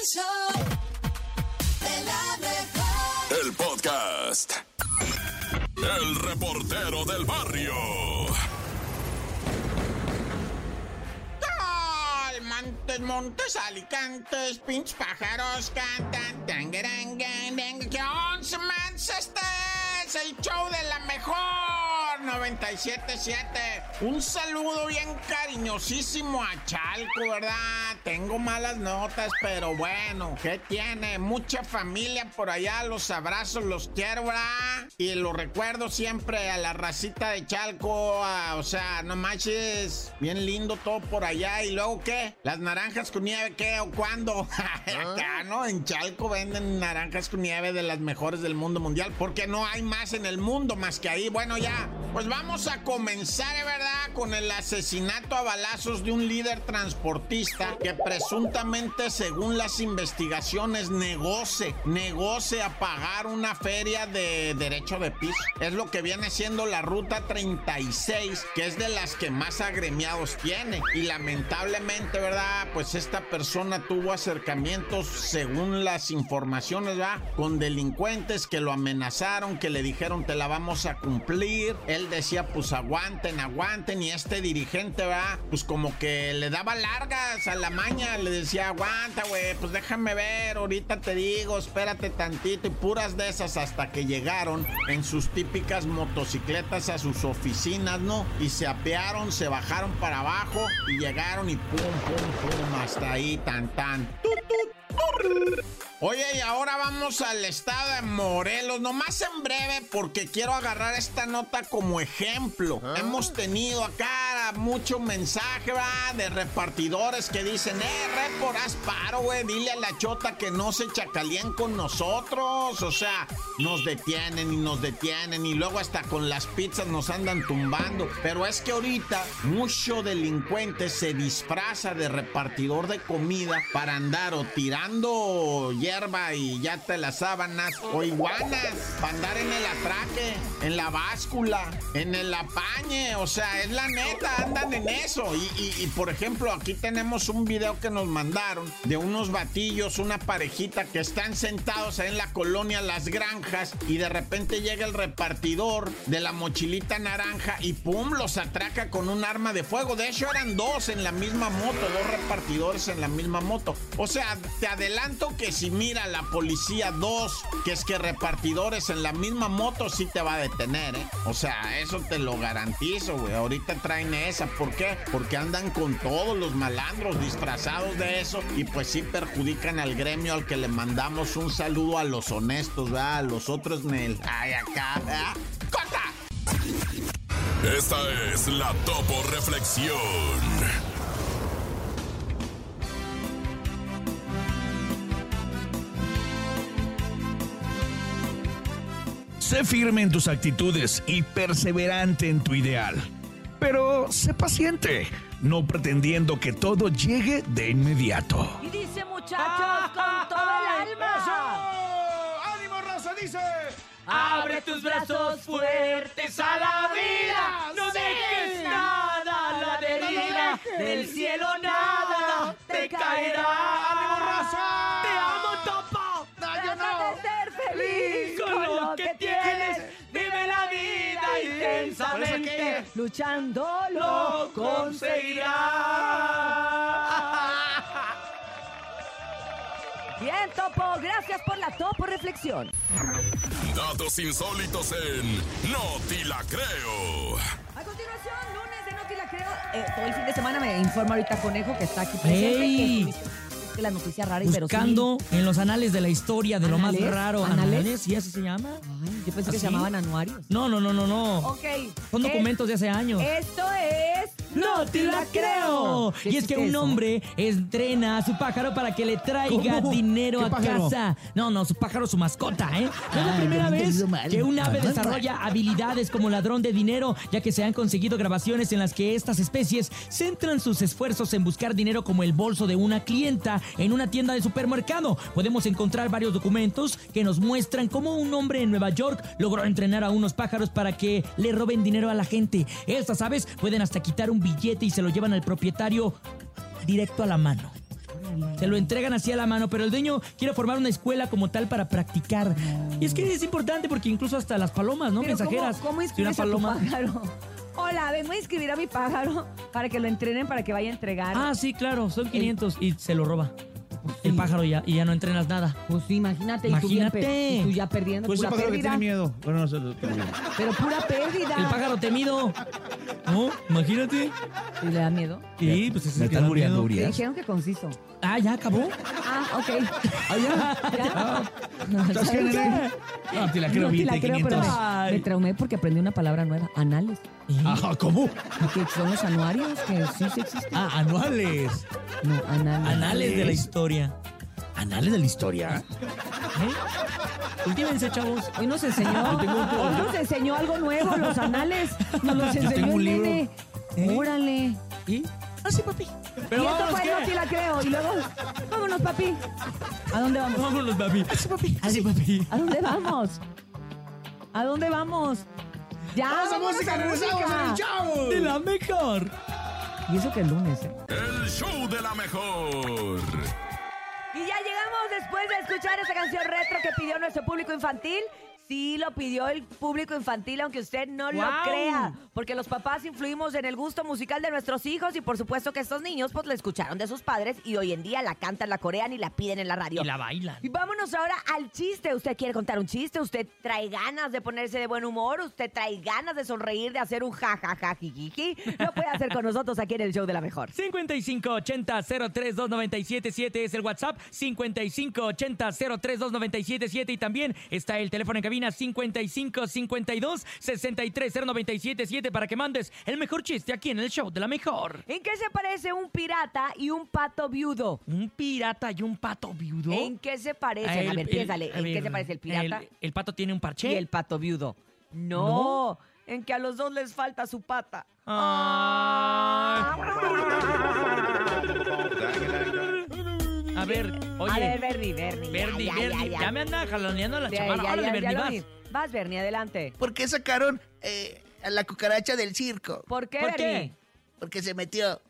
El show de la mejor. El podcast. El reportero del barrio. Montes, montes, alicantes, pinches pájaros cantan. tangarangan, ¿Qué once, mans? Es el show de la mejor 97.7. Un saludo bien cariñosísimo a Chalco, ¿verdad? Tengo malas notas, pero bueno, ¿qué tiene? Mucha familia por allá, los abrazos, los quiero, ¿verdad? Y lo recuerdo siempre a la racita de Chalco, a- o sea, no manches, bien lindo todo por allá. ¿Y luego qué? ¿Las naranjas con nieve qué o cuándo? Acá, ¿no? En Chalco venden naranjas con nieve de las mejores del mundo mundial, porque no hay más en el mundo más que ahí. Bueno, ya, pues vamos a comenzar, ¿eh, ¿verdad? Con el asesinato a balazos de un líder transportista que presuntamente, según las investigaciones, negoce, negoce a pagar una feria de derecho de piso. Es lo que viene siendo la ruta 36, que es de las que más agremiados tiene. Y lamentablemente, ¿verdad? Pues esta persona tuvo acercamientos, según las informaciones, ¿verdad? Con delincuentes que lo amenazaron, que le dijeron te la vamos a cumplir. Él decía, pues aguanten, aguanten. Y este dirigente, ¿verdad? Pues como que le daba largas a la maña, le decía, aguanta, güey, pues déjame ver, ahorita te digo, espérate tantito. Y puras de esas hasta que llegaron en sus típicas motocicletas a sus oficinas, ¿no? Y se apearon, se bajaron para abajo y llegaron y pum, pum, pum, hasta ahí, tan, tan. Tut, tut. Oye, y ahora vamos al estado de Morelos, nomás en breve, porque quiero agarrar esta nota como ejemplo. Hemos tenido acá mucho mensaje. De repartidores que dicen, eh, haz paro, güey, dile a la chota que no se chacalíen con nosotros. O sea, nos detienen y nos detienen y luego hasta con las pizzas nos andan tumbando. Pero es que ahorita mucho delincuente se disfraza de repartidor de comida para andar o tirando hierba y ya te las sábanas o iguanas para andar en el atraque, en la báscula, en el apañe. O sea, es la neta, andan en eso. Y, por ejemplo, aquí tenemos un video que nos mandaron de unos batillos, una parejita que están sentados en la colonia Las Granjas y de repente llega el repartidor de la mochilita naranja y pum, los atraca con un arma de fuego. De hecho, eran dos en la misma moto, dos repartidores en la misma moto. O sea, te adelanto que si mira la policía dos, que es que repartidores en la misma moto, sí te va a detener, ¿eh? O sea, eso te lo garantizo, güey. Ahorita traen esa. ¿Por qué? Porque andan con todos los malandros disfrazados de eso y pues sí perjudican al gremio al que le mandamos un saludo a los honestos, ¿verdad? A los otros, Nel. Ay, acá, ¿verdad? Esta es la Topo Reflexión. Sé firme en tus actitudes y perseverante en tu ideal. Pero sé paciente, no pretendiendo que todo llegue de inmediato. Y dice muchachos con todo el alma. ¡Ánimo, raza! Dice. Abre tus brazos fuertes a la vida. No dejes nada a la deriva. Del cielo nada te caerá. ¡Ánimo, raza! Intensamente. Luchando lo conseguirás. Bien, Topo. Gracias por la Topo Reflexión. Datos insólitos en No Ti La Creo. A continuación, lunes de Noti la creo. Eh, todo el fin de semana me informa ahorita Conejo que está aquí presente. ¡Ey! Que, que la noticia rara y Buscando en los anales de la historia de lo más ¿Anales? raro. ¿Anales? ¿Sí así se llama? Ay, yo pensé que se llamaban anuarios. No, no, no, no, no. Ok. Son es- documentos de hace años. Esto es. ¡No te la creo! ¿Qué Y es que un hombre entrena a su pájaro para que le traiga ¿Cómo? dinero ¿Qué a pájaro? casa. No, no, su pájaro, su mascota, ¿eh? Es la primera vez mal. que un ave desarrolla habilidades como ladrón de dinero, ya que se han conseguido grabaciones en las que estas especies centran sus esfuerzos en buscar dinero como el bolso de una clienta en una tienda de supermercado. Podemos encontrar varios documentos que nos muestran cómo un hombre en Nueva York logró entrenar a unos pájaros para que le roben dinero a la gente. Estas aves pueden hasta quitar un billete y se lo llevan al propietario directo a la mano. Se lo entregan así a la mano, pero el dueño quiere formar una escuela como tal para practicar. Y es que es importante porque incluso hasta las palomas, ¿no? Pero Mensajeras. ¿Cómo, cómo Si una inscribes a tu paloma. pájaro? Hola, vengo a inscribir a mi pájaro para que lo entrenen, para que vaya a entregar. Ah, sí, claro, son 500 y se lo roba. El pájaro ya, y ya no entrenas nada. Pues sí, imagínate. y tú bien Imagínate. pe- y tú ya perdiendo, Pues ese pura pájaro que pérdida. tiene miedo. Bueno, no sé. Pero pura pérdida. El pájaro temido. ¿No? Imagínate. ¿Y le da miedo? Sí, pues ese ¿Me es el que estás da muriendo, miedo. Me Urias? dijeron que conciso. Ah, ya acabó. Ah, ok. Ah, ya. Ya. No, ¿Estás. No, te la creo, No te la creo, pero 500. me, me traumé porque aprendí una palabra nueva. Anales. Ah, ¿cómo? Que son los anuarios, que sí, sí existen. Ah, anuales. No, anales. Anales de la historia. ¿Anales de la historia? ¿Eh? Cultívense, chavos. Hoy nos enseñó, hoy nos enseñó algo nuevo, los anales. Nos los Yo enseñó tengo un el libro. nene. ¿Eh? Órale. ¿Y? Ah, sí, papi. Pero y esto vámonos, fue ¿qué? No te la creo. Y luego, vámonos, papi. ¿A dónde vamos? Vámonos, papi. Así, papi. Así, papi. ¿A dónde vamos? ¿A dónde vamos? Ya, ¡Vamos a música! ¡Regresamos en el show! De la mejor. Y eso que el lunes, ¿eh? El show de la mejor. Después de escuchar esta canción retro que pidió nuestro público infantil. Sí, lo pidió el público infantil, aunque usted no lo crea. Porque los papás influimos en el gusto musical de nuestros hijos y por supuesto que estos niños pues la escucharon de sus padres y hoy en día la cantan, la corean y la piden en la radio. Y la bailan. Y vámonos ahora al chiste. ¿Usted quiere contar un chiste? ¿Usted trae ganas de ponerse de buen humor? ¿Usted trae ganas de sonreír, de hacer un jajaja jijiji? Lo puede hacer con nosotros aquí en el show de la mejor. 5580-032977 es el WhatsApp. 5580-032977 y también está el teléfono en cabina 5552-630977 para que mandes el mejor chiste aquí en el show de la mejor. ¿En qué se parece un pirata y un pato viudo? ¿Un pirata y un pato viudo? ¿En qué se parecen? Ah, a el- ver, el- piénsale. a ¿En qué se parece el pirata El, el pato tiene un parche. y el pato viudo? No, en que a los dos les falta su pata. Ah. A ver, oye. a ver, Bernie, Bernie. ya, Bernie, ya, Bernie, ya, ya, ya. me anda jaloneando la chamarra. Órale, Bernie, vas. Vas, Bernie, adelante. ¿Por qué sacaron eh, a la cucaracha del circo? ¿Por qué, ¿Por qué? Porque se metió.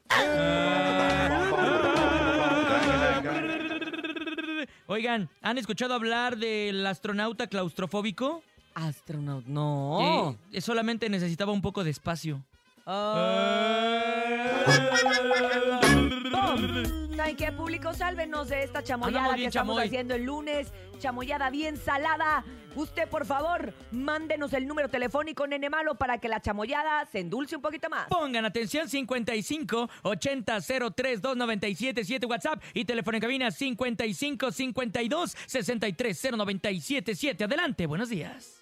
Oigan, ¿han escuchado hablar del astronauta claustrofóbico? Astronauta. No. Eh, solamente necesitaba un poco de espacio. ¿Saben qué, público? Sálvenos de esta chamoyada que estamos chamoy. haciendo el lunes. Chamoyada bien salada. Usted, por favor, mándenos el número telefónico, nene malo, para que la chamoyada se endulce un poquito más. Pongan atención 55 80 03 2977 WhatsApp y teléfono en cabina 55 52 63 0977. Adelante, buenos días.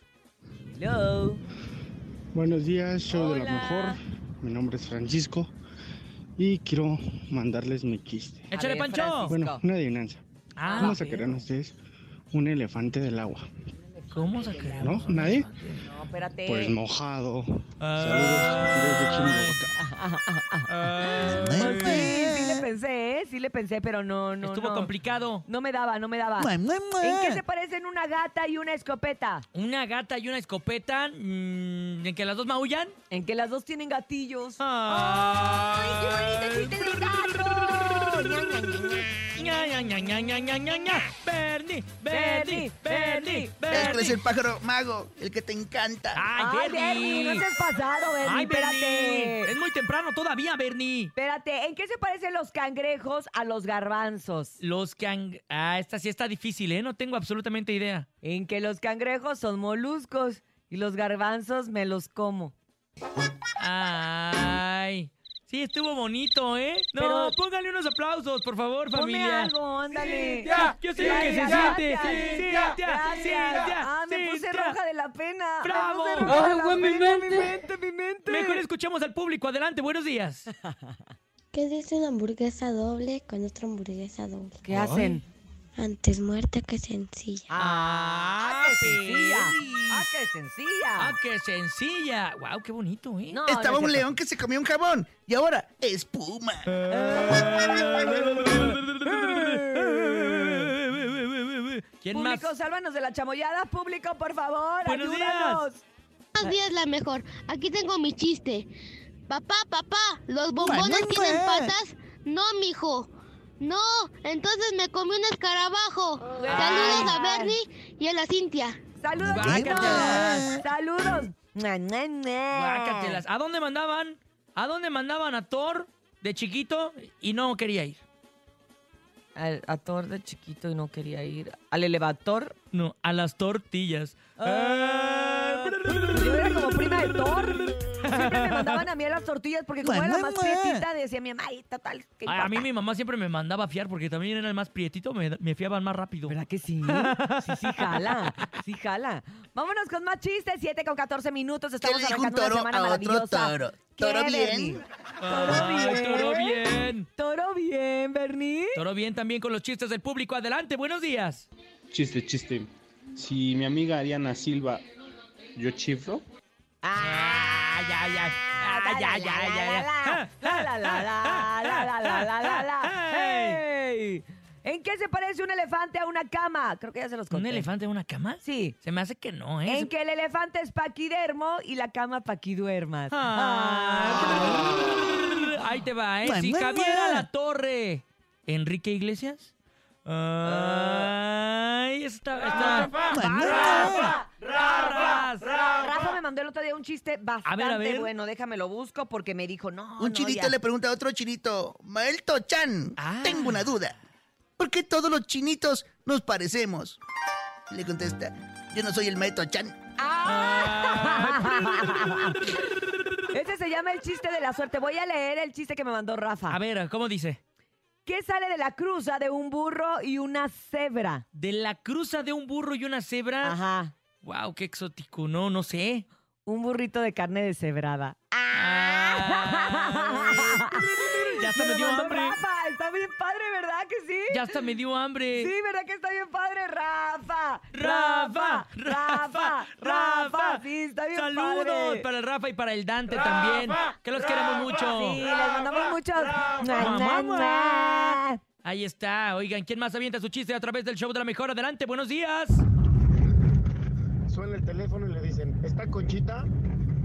Hello. Buenos días, show de la mejor. Mi nombre es Francisco y quiero mandarles mi chiste. Échale, Pancho. Francisco. Bueno, una adivinanza. Ah, ¿Cómo ok. sacarán ustedes un elefante del agua? ¿Cómo? ¿No? ¿Nadie? No, espérate. Pues mojado. Ah. Saludos desde sí, sí le pensé, ¿eh? Sí le pensé, pero no, no, Estuvo no. complicado. No me daba, no me daba. Mua, mua, mua. ¿En qué se parecen una gata y una escopeta? Una gata y una escopeta. mm, ¿En que las dos maullan? En que las dos tienen gatillos. ¡Ay, qué bonito chiste de gato! Ña, ña, ña, ña. ña, ña, ña, ña. Bernie, Bernie, Bernie, Es que eres Bernie. el pájaro mago, el que te encanta. ¡Ay, Ay, Bernie, no seas pasado, Bernie, ¡Ay, Bernie! espérate. Es muy temprano todavía, Bernie. Espérate, ¿en qué se parecen los cangrejos a los garbanzos? Los can... Ah, esta sí está difícil, ¿eh? No tengo absolutamente idea. En que los cangrejos son moluscos y los garbanzos me los como. Ay. Sí, estuvo bonito, ¿eh? No, Pero- póngale unos aplausos, por favor, Ponme familia. algo, ándale. Ya, yo sé lo que se siente. gracias. sí, ya, Ah, me sí, puse ya. roja de la pena. Me ¡Bravo! puse roja de Ay, güey, mi mente. mi mente, mi mente. Mejor escuchemos al público. Adelante, buenos días. ¿Qué dice una hamburguesa doble con otra hamburguesa doble? ¿Qué hacen? Antes muerta que sencilla. Ah, qué sencilla. Ah, qué sencilla. Ah, qué sencilla. Wow, qué bonito, ¿eh? No, Estaba no un león que se comió un jabón y ahora espuma. ¿Quién más? Público, sálvanos de la chamoyada. Público, por favor, Buenos días. ayúdanos. Buenos días, la mejor. Aquí tengo mi chiste. Papá, papá, ¿los bombones tienen mua. patas? No, mijo. No, entonces me comí un escarabajo. Saludos a Bernie y a la Cintia. Saludos, Guácatelas. chicos. Saludos. Guácatelas. ¿A dónde mandaban? ¿A dónde mandaban a Thor de chiquito y no quería ir? Al a Thor de chiquito y no quería ir. Al elevador. No, a las tortillas. Ah, yo era como prima de Thor. Siempre me mandaban a mí a las tortillas porque como era la más prietita, decía mi mamá, ay, total, ¿qué Ay, a mí importa?". mi mamá siempre me mandaba a fiar porque también era el más prietito, me, me fiaban más rápido. ¿Verdad que sí? Sí, sí, jala. Sí, jala. Vámonos con más chistes. 7 con 14 minutos. ¿Qué le Estamos dijo un arrancando una toro semana a otro maravillosa. toro? ¿Qué, ¿Toro bien? Bernie? ¿Toro Ay, bien? toro bien. ¿Toro bien, Bernie? Todo bien también con los chistes del público. Adelante, buenos días. Chiste, chiste. Si mi amiga Ariana Silva, yo chiflo. Ah, ay, ay, ay. Ay, ay, ay, ay. La, la, la, la, la, ¿En qué se parece un elefante a una cama? Creo que ya se los conté. ¿Un elefante a una cama? Sí. Se me hace que no, ¿eh? En que el elefante es paquidermo y la cama paquiduermas. Ah. Ah. Ahí te va, ¿eh? Si Javier la torre. Enrique Iglesias Ay, está. está. Rafa, Rafa, Rafa me mandó el otro día un chiste bastante ver, a ver. bueno. Déjame lo busco porque me dijo, no, Un no, chinito ya. le pregunta a otro chinito, Maelto Chan, Ah. tengo una duda. ¿Por qué todos los chinitos nos parecemos? Le contesta, yo no soy el Maelto Chan. Ah. Ese se llama el chiste de la suerte. Voy a leer el chiste que me mandó Rafa. A ver, ¿cómo dice? ¿Qué sale de la cruza de un burro y una cebra? De la cruza de un burro y una cebra. Ajá. Wow, qué exótico. No, no sé. Un burrito de carne deshebrada. Ah. ya hasta me dio hambre. Rafa, está bien padre, ¿verdad que sí? Ya hasta me dio hambre. Sí, ¿verdad que está bien padre, Rafa? Rafa, Rafa, Rafa. Sí, está bien Saludos padre. para el Rafa y para el Dante también. Que los queremos mucho. Sí, les mandamos muchos. Mua. Ahí está. Oigan, ¿quién más avienta su chiste a través del show de la mejor? Adelante, buenos días. Suena el teléfono y le dicen, ¿está Conchita?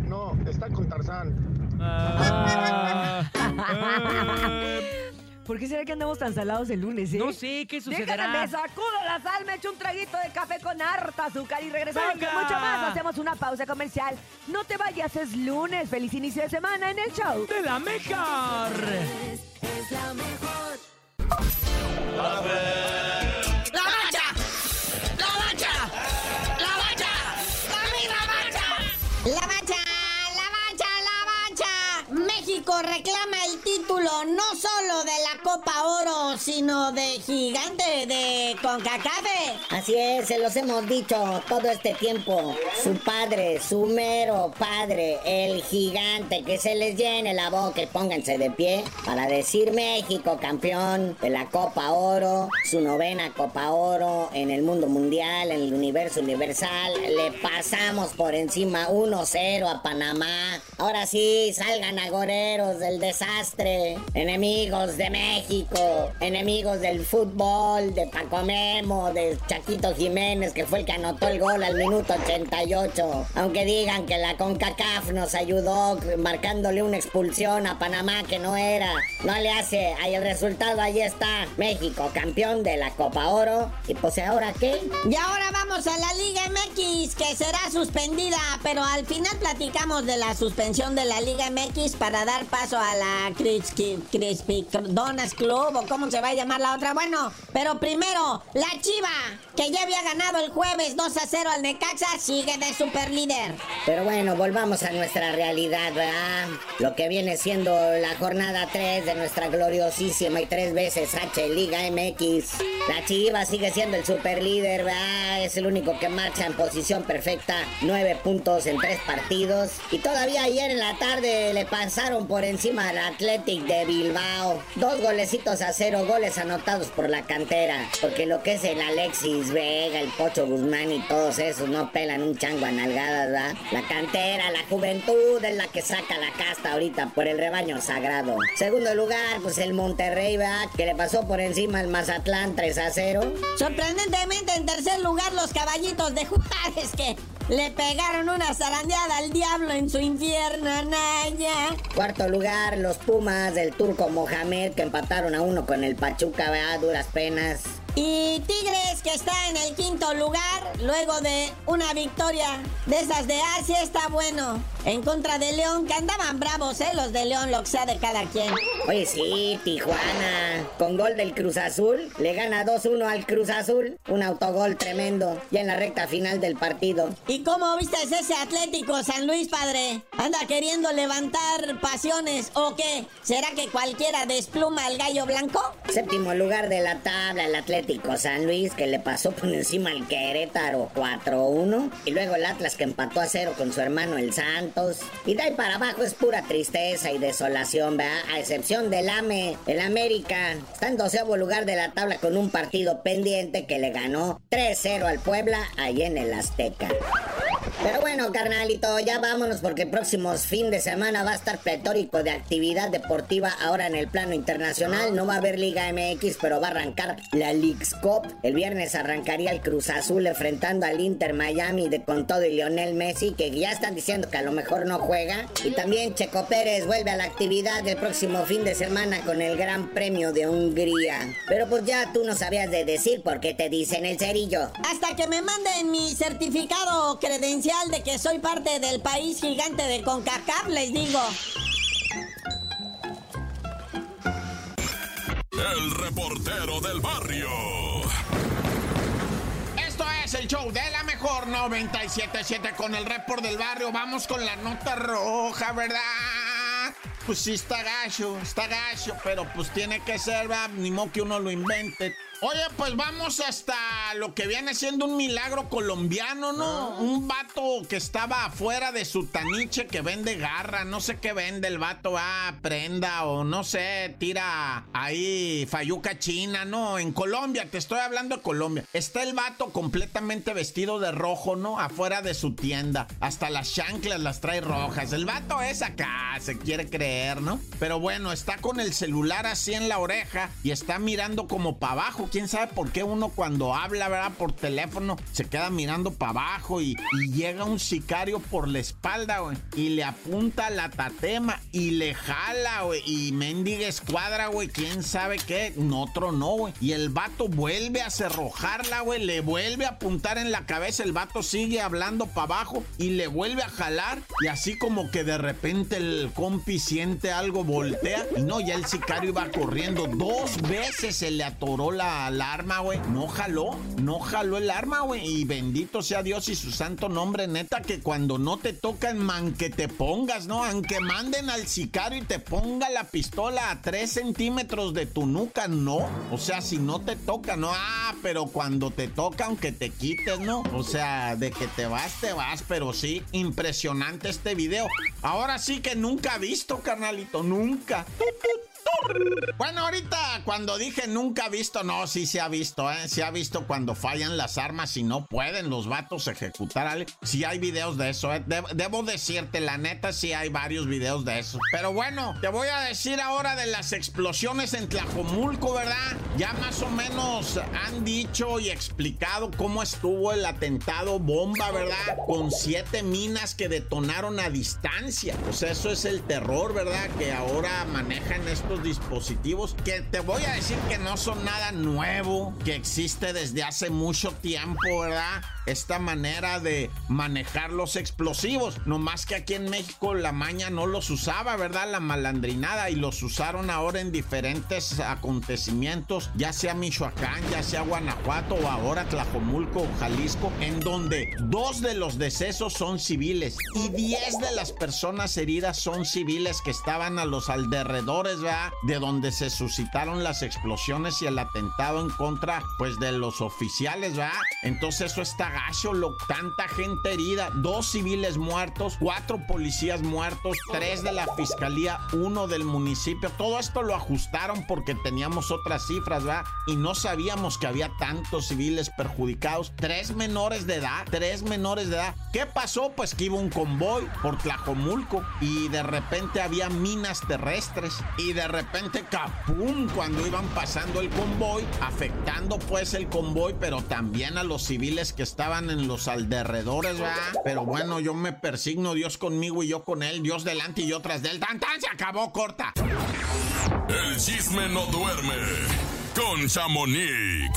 No, está con Tarzán. Ah, ¿Por qué será que andamos tan salados el lunes, eh? no sé qué sucederá. Déjame, me sacudo la sal, me echo un traguito de café con harta azúcar y regresamos ¡Venga! con mucho más. Hacemos una pausa comercial. No te vayas, es lunes. Feliz inicio de semana en el show. De la mejor. Es la mejor. Bacha. México reclama el título no solo de la Copa Oro, sino de gigante de CONCACAF. Así es, se los hemos dicho todo este tiempo. Su padre, su mero padre, el gigante, que se les llene la boca y pónganse de pie para decir México campeón de la Copa Oro, su novena Copa Oro en el mundo mundial, en el universo universal. Le pasamos por encima 1-0 a Panamá. Ahora sí, salgan agoreros del desastre. Enemigos de México, enemigos del fútbol, de Paco Memo, de Chaquito Jiménez, que fue el que anotó el gol al minuto 88. Aunque digan que la CONCACAF nos ayudó marcándole una expulsión a Panamá que no era. No le hace. Ahí el resultado, ahí está. México, campeón de la Copa Oro. Y pues ahora qué? Y ahora vamos a la Liga MX, que será suspendida. Pero al final platicamos de la suspensión de la Liga MX para dar paso a la Crispy, Crispy Club o cómo se va a llamar la otra. Bueno, pero primero, la Chiva, que ya había ganado el jueves 2 a 0 al Necaxa, sigue de superlíder. Pero bueno, volvamos a nuestra realidad, ¿verdad? Lo que viene siendo la jornada 3 de nuestra gloriosísima y tres veces H Liga MX. La Chiva sigue siendo el superlíder, ¿verdad? Es el único que marcha en posición perfecta, nueve puntos en tres partidos. Y todavía ayer en la tarde le pasaron por encima al Athletic de Bilbao. Dos a cero, goles anotados por la cantera. Porque lo que es el Alexis Vega, el Pocho Guzmán y todos esos no pelan un chango a nalgadas, ¿verdad? La cantera, la juventud es la que saca la casta ahorita por el rebaño sagrado. Segundo lugar, pues el Monterrey, ¿verdad? Que le pasó por encima al Mazatlán 3 a 0. Sorprendentemente en tercer lugar los caballitos de Juárez que Le pegaron una zarandeada al diablo en su infierno, Naya. Cuarto lugar, los Pumas del turco Mohamed que empataron a uno con el Pachuca, a duras penas. Y Tigres que está en el quinto lugar luego de una victoria de esas de Asia está bueno. En contra de León, que andaban bravos, ¿eh? Los de León, lo que sea de cada quien. Oye, sí, Tijuana. Con gol del Cruz Azul, le gana 2-1 al Cruz Azul. Un autogol tremendo, ya en la recta final del partido. ¿Y cómo viste ese Atlético San Luis, padre? ¿Anda queriendo levantar pasiones o qué? ¿Será que cualquiera despluma al gallo blanco? Séptimo lugar de la tabla, el Atlético San Luis, que le pasó por encima al Querétaro 4-1. Y luego el Atlas, que empató a cero con su hermano el Santos. Y de ahí para abajo es pura tristeza y desolación, ¿verdad? A excepción del AME, el América. Está en doceavo lugar de la tabla con un partido pendiente que le ganó 3-0 al Puebla ahí en el Azteca. Pero bueno, carnalito, ya vámonos porque el próximo fin de semana va a estar pletórico de actividad deportiva ahora en el plano internacional. No va a haber Liga MX, pero va a arrancar la Leagues Cup. El viernes arrancaría el Cruz Azul enfrentando al Inter Miami de con todo y Lionel Messi, que ya están diciendo que a lo mejor no juega. Y también Checo Pérez vuelve a la actividad del próximo fin de semana con el Gran Premio de Hungría. Pero pues ya tú no sabías de decir por qué te dicen el cerillo. Hasta que me manden mi certificado credencial de que soy parte del país gigante de CONCACAF, les digo. El reportero del barrio. Esto es el show de la mejor 977 con el report del barrio. Vamos con la nota roja, ¿verdad? Pues sí, está gacho, está gacho, pero pues tiene que ser, ¿verdad? Ni modo que uno lo invente. Oye, pues vamos hasta lo que viene siendo un milagro colombiano, ¿no? Un vato que estaba afuera de su taniche que vende garra, no sé qué vende el vato, ah, prenda o no sé, tira ahí fayuca china, ¿no? En Colombia, te estoy hablando de Colombia. Está el vato completamente vestido de rojo, ¿no? Afuera de su tienda. Hasta las chanclas las trae rojas. El vato es acá, se quiere creer, ¿no? Pero bueno, está con el celular así en la oreja y está mirando como para abajo quién sabe por qué uno cuando habla, ¿verdad? Por teléfono se queda mirando para abajo y, llega un sicario por la espalda, güey, y le apunta la tatema y le jala, güey, y mendiga escuadra, güey, quién sabe qué, otro no, güey. Y el vato vuelve a cerrojarla, güey, le vuelve a apuntar en la cabeza, el vato sigue hablando para abajo y le vuelve a jalar y así como que de repente el compi siente algo, voltea y no, ya el sicario iba corriendo, dos veces se le atoró la la arma, güey. No jaló, no jaló el arma, güey. Y bendito sea Dios y su santo nombre, neta, que cuando no te tocan, man, que te pongas, ¿no? Aunque manden al sicario y te ponga la pistola a 3 centímetros de tu nuca, no. O sea, si no te toca, no. Ah, pero cuando te toca, aunque te quites, ¿no? O sea, de que te vas, te vas, pero sí, impresionante este video. Ahora sí que nunca visto, carnalito, nunca. Bueno, ahorita cuando dije nunca visto, no, sí se ha visto, ¿eh? Se ha visto cuando fallan las armas y no pueden los vatos ejecutar a Sí hay videos de eso, ¿eh? debo decirte, la neta, sí hay varios videos de eso. Pero bueno, te voy a decir ahora de las explosiones en Tlajomulco, ¿verdad? Ya más o menos han dicho y explicado cómo estuvo el atentado bomba, ¿verdad? Con siete minas que detonaron a distancia. Pues eso es el terror, ¿verdad? Que ahora manejan estos dispositivos que te voy a decir que no son nada nuevo, que existe desde hace mucho tiempo, ¿verdad? Esta manera de manejar los explosivos. No más que aquí en México la maña no los usaba, ¿verdad? La malandrinada y los usaron ahora en diferentes acontecimientos, ya sea Michoacán, ya sea Guanajuato o ahora Tlajomulco, Jalisco, en donde dos de los decesos son civiles y diez de las personas heridas son civiles que estaban a los alrededores, ¿verdad? De donde se suscitaron las explosiones y el atentado en contra, pues, de los oficiales, ¿verdad? Entonces eso está gacho, lo, tanta gente herida, dos civiles muertos, cuatro policías muertos, tres de la fiscalía, uno del municipio. Todo esto lo ajustaron porque teníamos otras cifras, ¿verdad? Y no sabíamos que había tantos civiles perjudicados. Tres menores de edad, tres menores de edad. ¿Qué pasó? Pues que iba un convoy por Tlajomulco y de repente había minas terrestres y de repente capum cuando iban pasando el convoy, afectando pues el convoy, pero también a los civiles que estaban en los alrededores, ¿verdad? Pero bueno, yo me persigno, Dios conmigo y yo con él, Dios delante y yo tras de él. ¡Tan, tan! Se acabó, corta. El chisme no duerme con Chamonix.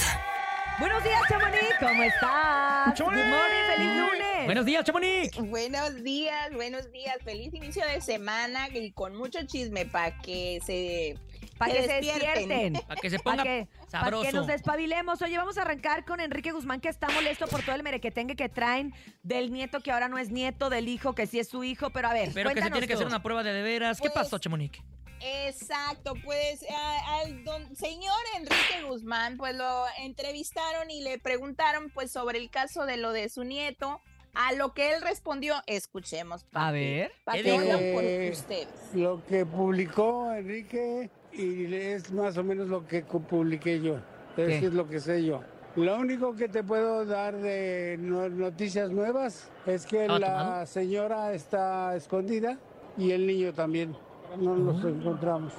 Buenos días, Chamonix. ¿Cómo estás? Good morning, feliz lunes. Buenos días, Chamonix. Buenos días, buenos días. Feliz inicio de semana y con mucho chisme para que se Para que, se despierten. Para que se ponga que, sabroso. Para que nos despabilemos. Oye, vamos a arrancar con Enrique Guzmán, que está molesto por todo el merequetengue que traen del nieto que ahora no es nieto, del hijo que sí es su hijo. Pero a ver, Pero que se tiene que hacer una prueba de de veras. ¿Qué Pues, pasó, Chamonix? Exacto, pues a- al don señor Enrique Guzmán, pues lo entrevistaron y le preguntaron pues sobre el caso de lo de su nieto. A lo que él respondió, escuchemos. A ver. Para ¿Qué dijo? Eh, ustedes. Lo que publicó Enrique y es más o menos lo que publiqué yo. Es ¿Qué? decir, lo que sé yo. Lo único que te puedo dar de no- noticias nuevas es que ¿Estaba la tomado? señora está escondida y el niño también. No los encontramos.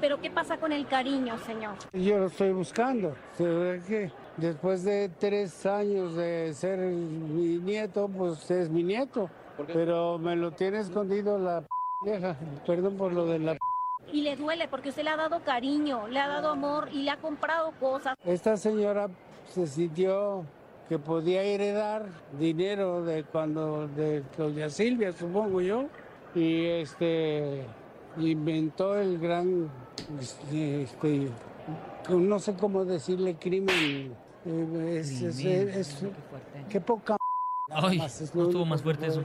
Pero ¿qué pasa con el cariño, señor? Yo lo estoy buscando. Se ve que después de tres años de ser mi nieto, pues es mi nieto. Pero me lo tiene escondido la p- vieja. Perdón por lo de la p- Y le duele porque usted le ha dado cariño, le ha dado amor y le ha comprado cosas. Esta señora se sintió que podía heredar dinero de cuando de doña Silvia, supongo yo, y este inventó el gran este no sé cómo decirle crimen. Eh, Es, es- Crimen. es- qué poca Ay, más, es no estuvo más fuerte eso.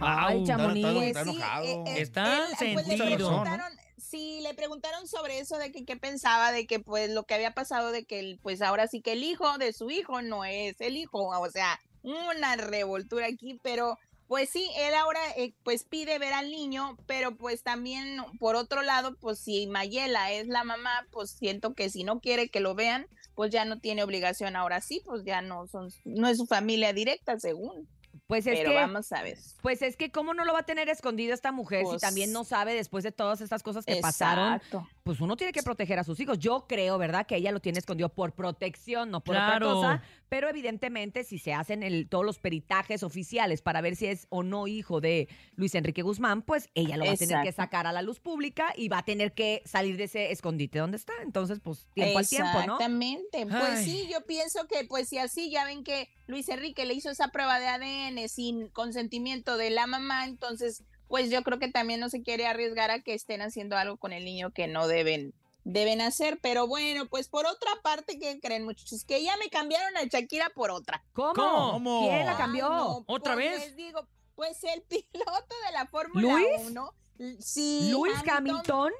Ay. Chamonix. Pues sí, eh, eh, Está él, pues, le sentido. preguntaron, sí, le preguntaron sobre eso de que qué pensaba de que pues lo que había pasado de que pues ahora sí que el hijo de su hijo no es el hijo, o sea, una revoltura aquí, pero pues sí, él ahora eh, pues pide ver al niño, pero pues también por otro lado, pues si Mayela es la mamá, pues siento que si no quiere que lo vean, pues ya no tiene obligación ahora sí, pues ya no son no es su familia directa según. Pues es pero que, vamos a ver. pues es que cómo no lo va a tener escondido esta mujer si Pues- también no sabe después de todas estas cosas que pasaron. Pues uno tiene que proteger a sus hijos. Yo creo, ¿verdad? Que ella lo tiene escondido por protección, no por Claro. otra cosa. Pero evidentemente, si se hacen el, todos los peritajes oficiales para ver si es o no hijo de Luis Enrique Guzmán, pues ella lo va a tener que sacar a la luz pública y va a tener que salir de ese escondite donde está. Entonces, pues tiempo al tiempo, ¿no? Exactamente. Pues Ay. sí, yo pienso que pues si así ya ven que Luis Enrique le hizo esa prueba de ADN sin consentimiento de la mamá, entonces pues yo creo que también no se quiere arriesgar a que estén haciendo algo con el niño que no deben deben hacer, pero bueno, pues por otra parte, ¿qué creen muchachos? Que ya me cambiaron a Shakira por otra. ¿Cómo? ¿Cómo? ¿Quién la Ay, cambió? no, ¿Otra pues vez? Les digo, pues el piloto de la Fórmula ¿Luis? 1. Sí, Luis Hamilton.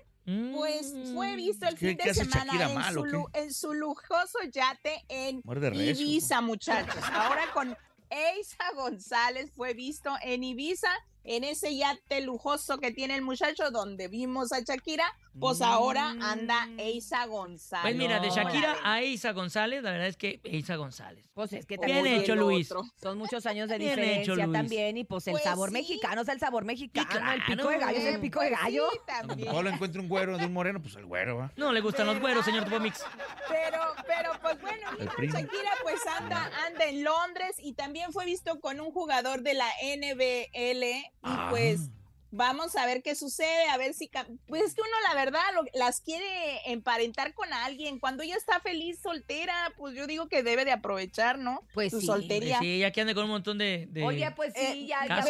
pues fue visto el ¿Qué- fin qué de semana Shakira en, mal, su, en su lujoso yate en. Ibiza, muchachos. Ahora con Eisa González fue visto en Ibiza, en ese yate lujoso que tiene el muchacho donde vimos a Shakira, pues ahora anda Eisa González. Pues mira, de Shakira a Isa González, la verdad es que Isa González. Pues es que Bien también hecho, el Luis. otro. son muchos años de Bien diferencia hecho, Luis. también y pues el Pues sabor sí. mexicano es el sabor mexicano, el claro. pico de gallo es el pico de Pues sí, gallo. también. Solo encuentra un güero de un moreno, pues el güero, ¿va? No le gustan los güeros, señor Tupomix. Pero, pero pues bueno, mi El hija primo. Shakira pues anda, anda en Londres y también fue visto con un jugador de la NBL y Ah. pues vamos a ver qué sucede, a ver si... Pues es que uno la verdad lo- las quiere emparentar con alguien. Cuando ella está feliz soltera, pues yo digo que debe de aprovechar, ¿no? Pues Su sí. soltería. Sí, ya que ande con un montón de... de- Oye, pues sí, Eh, ya, ya,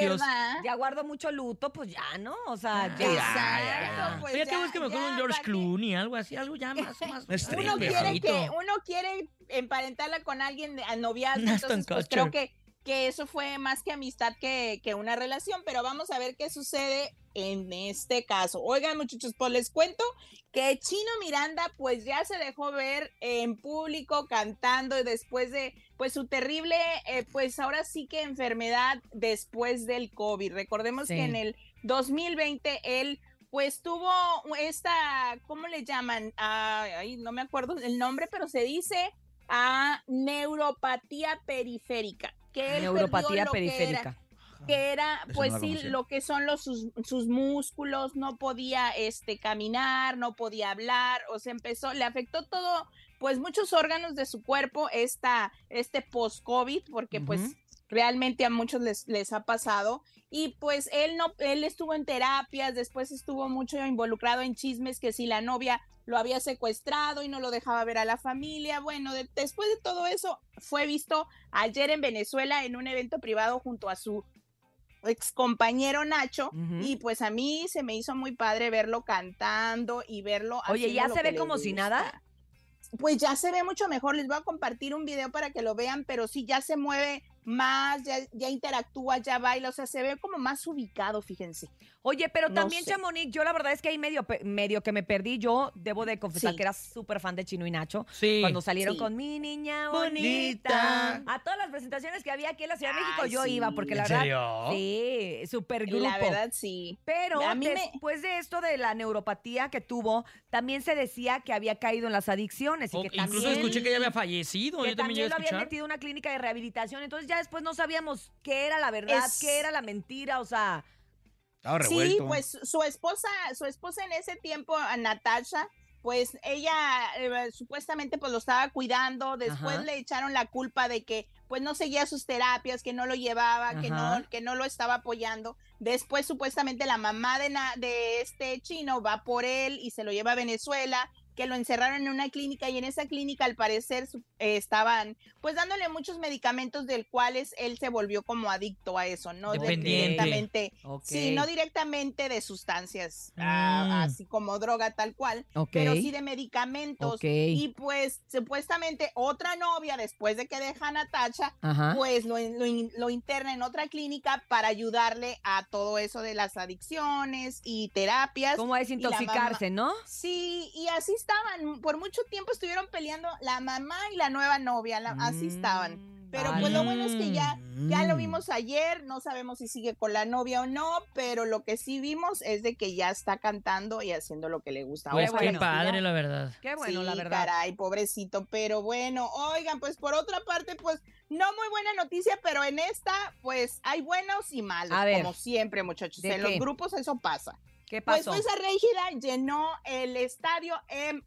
ya guardo mucho luto, pues ya, ¿no? O sea, ya. Exacto, pues Oye, que ya- busque mejor ya, un George. Clooney, algo así, algo ya más, más. Stripper. uno quiere que uno quiere emparentarla con alguien de- a noviazgo, entonces pues creo que que eso fue más que amistad que, que una relación, pero vamos a ver qué sucede en este caso. Oigan, muchachos, pues les cuento que Chino Miranda pues ya se dejó ver en público cantando después de pues su terrible, eh, pues ahora sí que enfermedad después del COVID. Recordemos Sí. que en el 2020 él pues tuvo esta, ¿cómo le llaman? Ah, ay, no me acuerdo el nombre, pero se dice a neuropatía periférica. Que él Neuropatía perdió lo que era- que pues no sí, lo que son los sus, sus músculos, no podía este caminar, no podía hablar, o sea, empezó, le afectó todo, pues muchos órganos de su cuerpo esta, este post-COVID, porque pues realmente a muchos les, les ha pasado. Y pues él no, él estuvo en terapias, después estuvo mucho involucrado en chismes que si la novia lo había secuestrado y no lo dejaba ver a la familia. Bueno, de- después de todo eso, fue visto ayer en Venezuela en un evento privado junto a su ex compañero Nacho y pues a mí se me hizo muy padre verlo cantando y verlo Oye, ¿ya se ve como si nada? Pues ya se ve mucho mejor. Les voy a compartir un video para que lo vean, pero sí ya se mueve más, ya, ya interactúa, ya baila, o sea, se ve como más ubicado, fíjense. Oye, pero No también, sé. Chamonix, yo la verdad es que ahí medio, medio que me perdí. Yo debo de confesar Sí. que era súper fan de Chino y Nacho. Sí. Cuando salieron Sí. con mi niña Bonita. bonita. A todas las presentaciones que había aquí en la Ciudad de México Ay, yo sí. iba, porque la ¿En verdad. serio? Sí, súper grupo. La verdad, sí. Pero A mí me- después de esto de la neuropatía que tuvo, también se decía que había caído en las adicciones. Y O- que incluso también, escuché que ya había fallecido. que Yo también también lo a habían metido en una clínica de rehabilitación. Entonces ya después no sabíamos qué era la verdad, Es- qué era la mentira. O sea, Estaba Sí, revuelto. pues su esposa, su esposa en ese tiempo, a Natasha, pues ella eh, supuestamente pues lo estaba cuidando, después Ajá. le echaron la culpa de que pues no seguía sus terapias, que no lo llevaba, que no, que no lo estaba apoyando. Después supuestamente la mamá de, na- de este chino va por él y se lo lleva a Venezuela, que lo encerraron en una clínica y en esa clínica al parecer eh, estaban pues dándole muchos medicamentos del cuales él se volvió como adicto a eso, ¿no? Directamente ok. Sí, no directamente de sustancias, ah, Mm. así como droga tal cual, pero sí de medicamentos. Y pues supuestamente otra novia, después de que deja a Natacha, Ajá. pues lo, lo lo interna en otra clínica para ayudarle a todo eso de las adicciones y terapias. Como desintoxicarse, ¿no? Sí, y así estaban, por mucho tiempo estuvieron peleando la mamá y la nueva novia, la- así estaban. Mm, Pero vale. pues lo bueno es que ya, ya lo Mm. vimos ayer, no sabemos si sigue con la novia o no, pero lo que sí vimos es de que ya está cantando y haciendo lo que le gusta. Pues qué y padre, la verdad. Qué bueno, sí, la verdad. caray, pobrecito, pero bueno, oigan, pues por otra parte, pues no muy buena noticia, pero en esta, pues hay buenos y malos, A ver, como siempre, muchachos. ¿de En qué? los grupos eso pasa. ¿Qué Pues pasó? Fuerza Régida llenó el estadio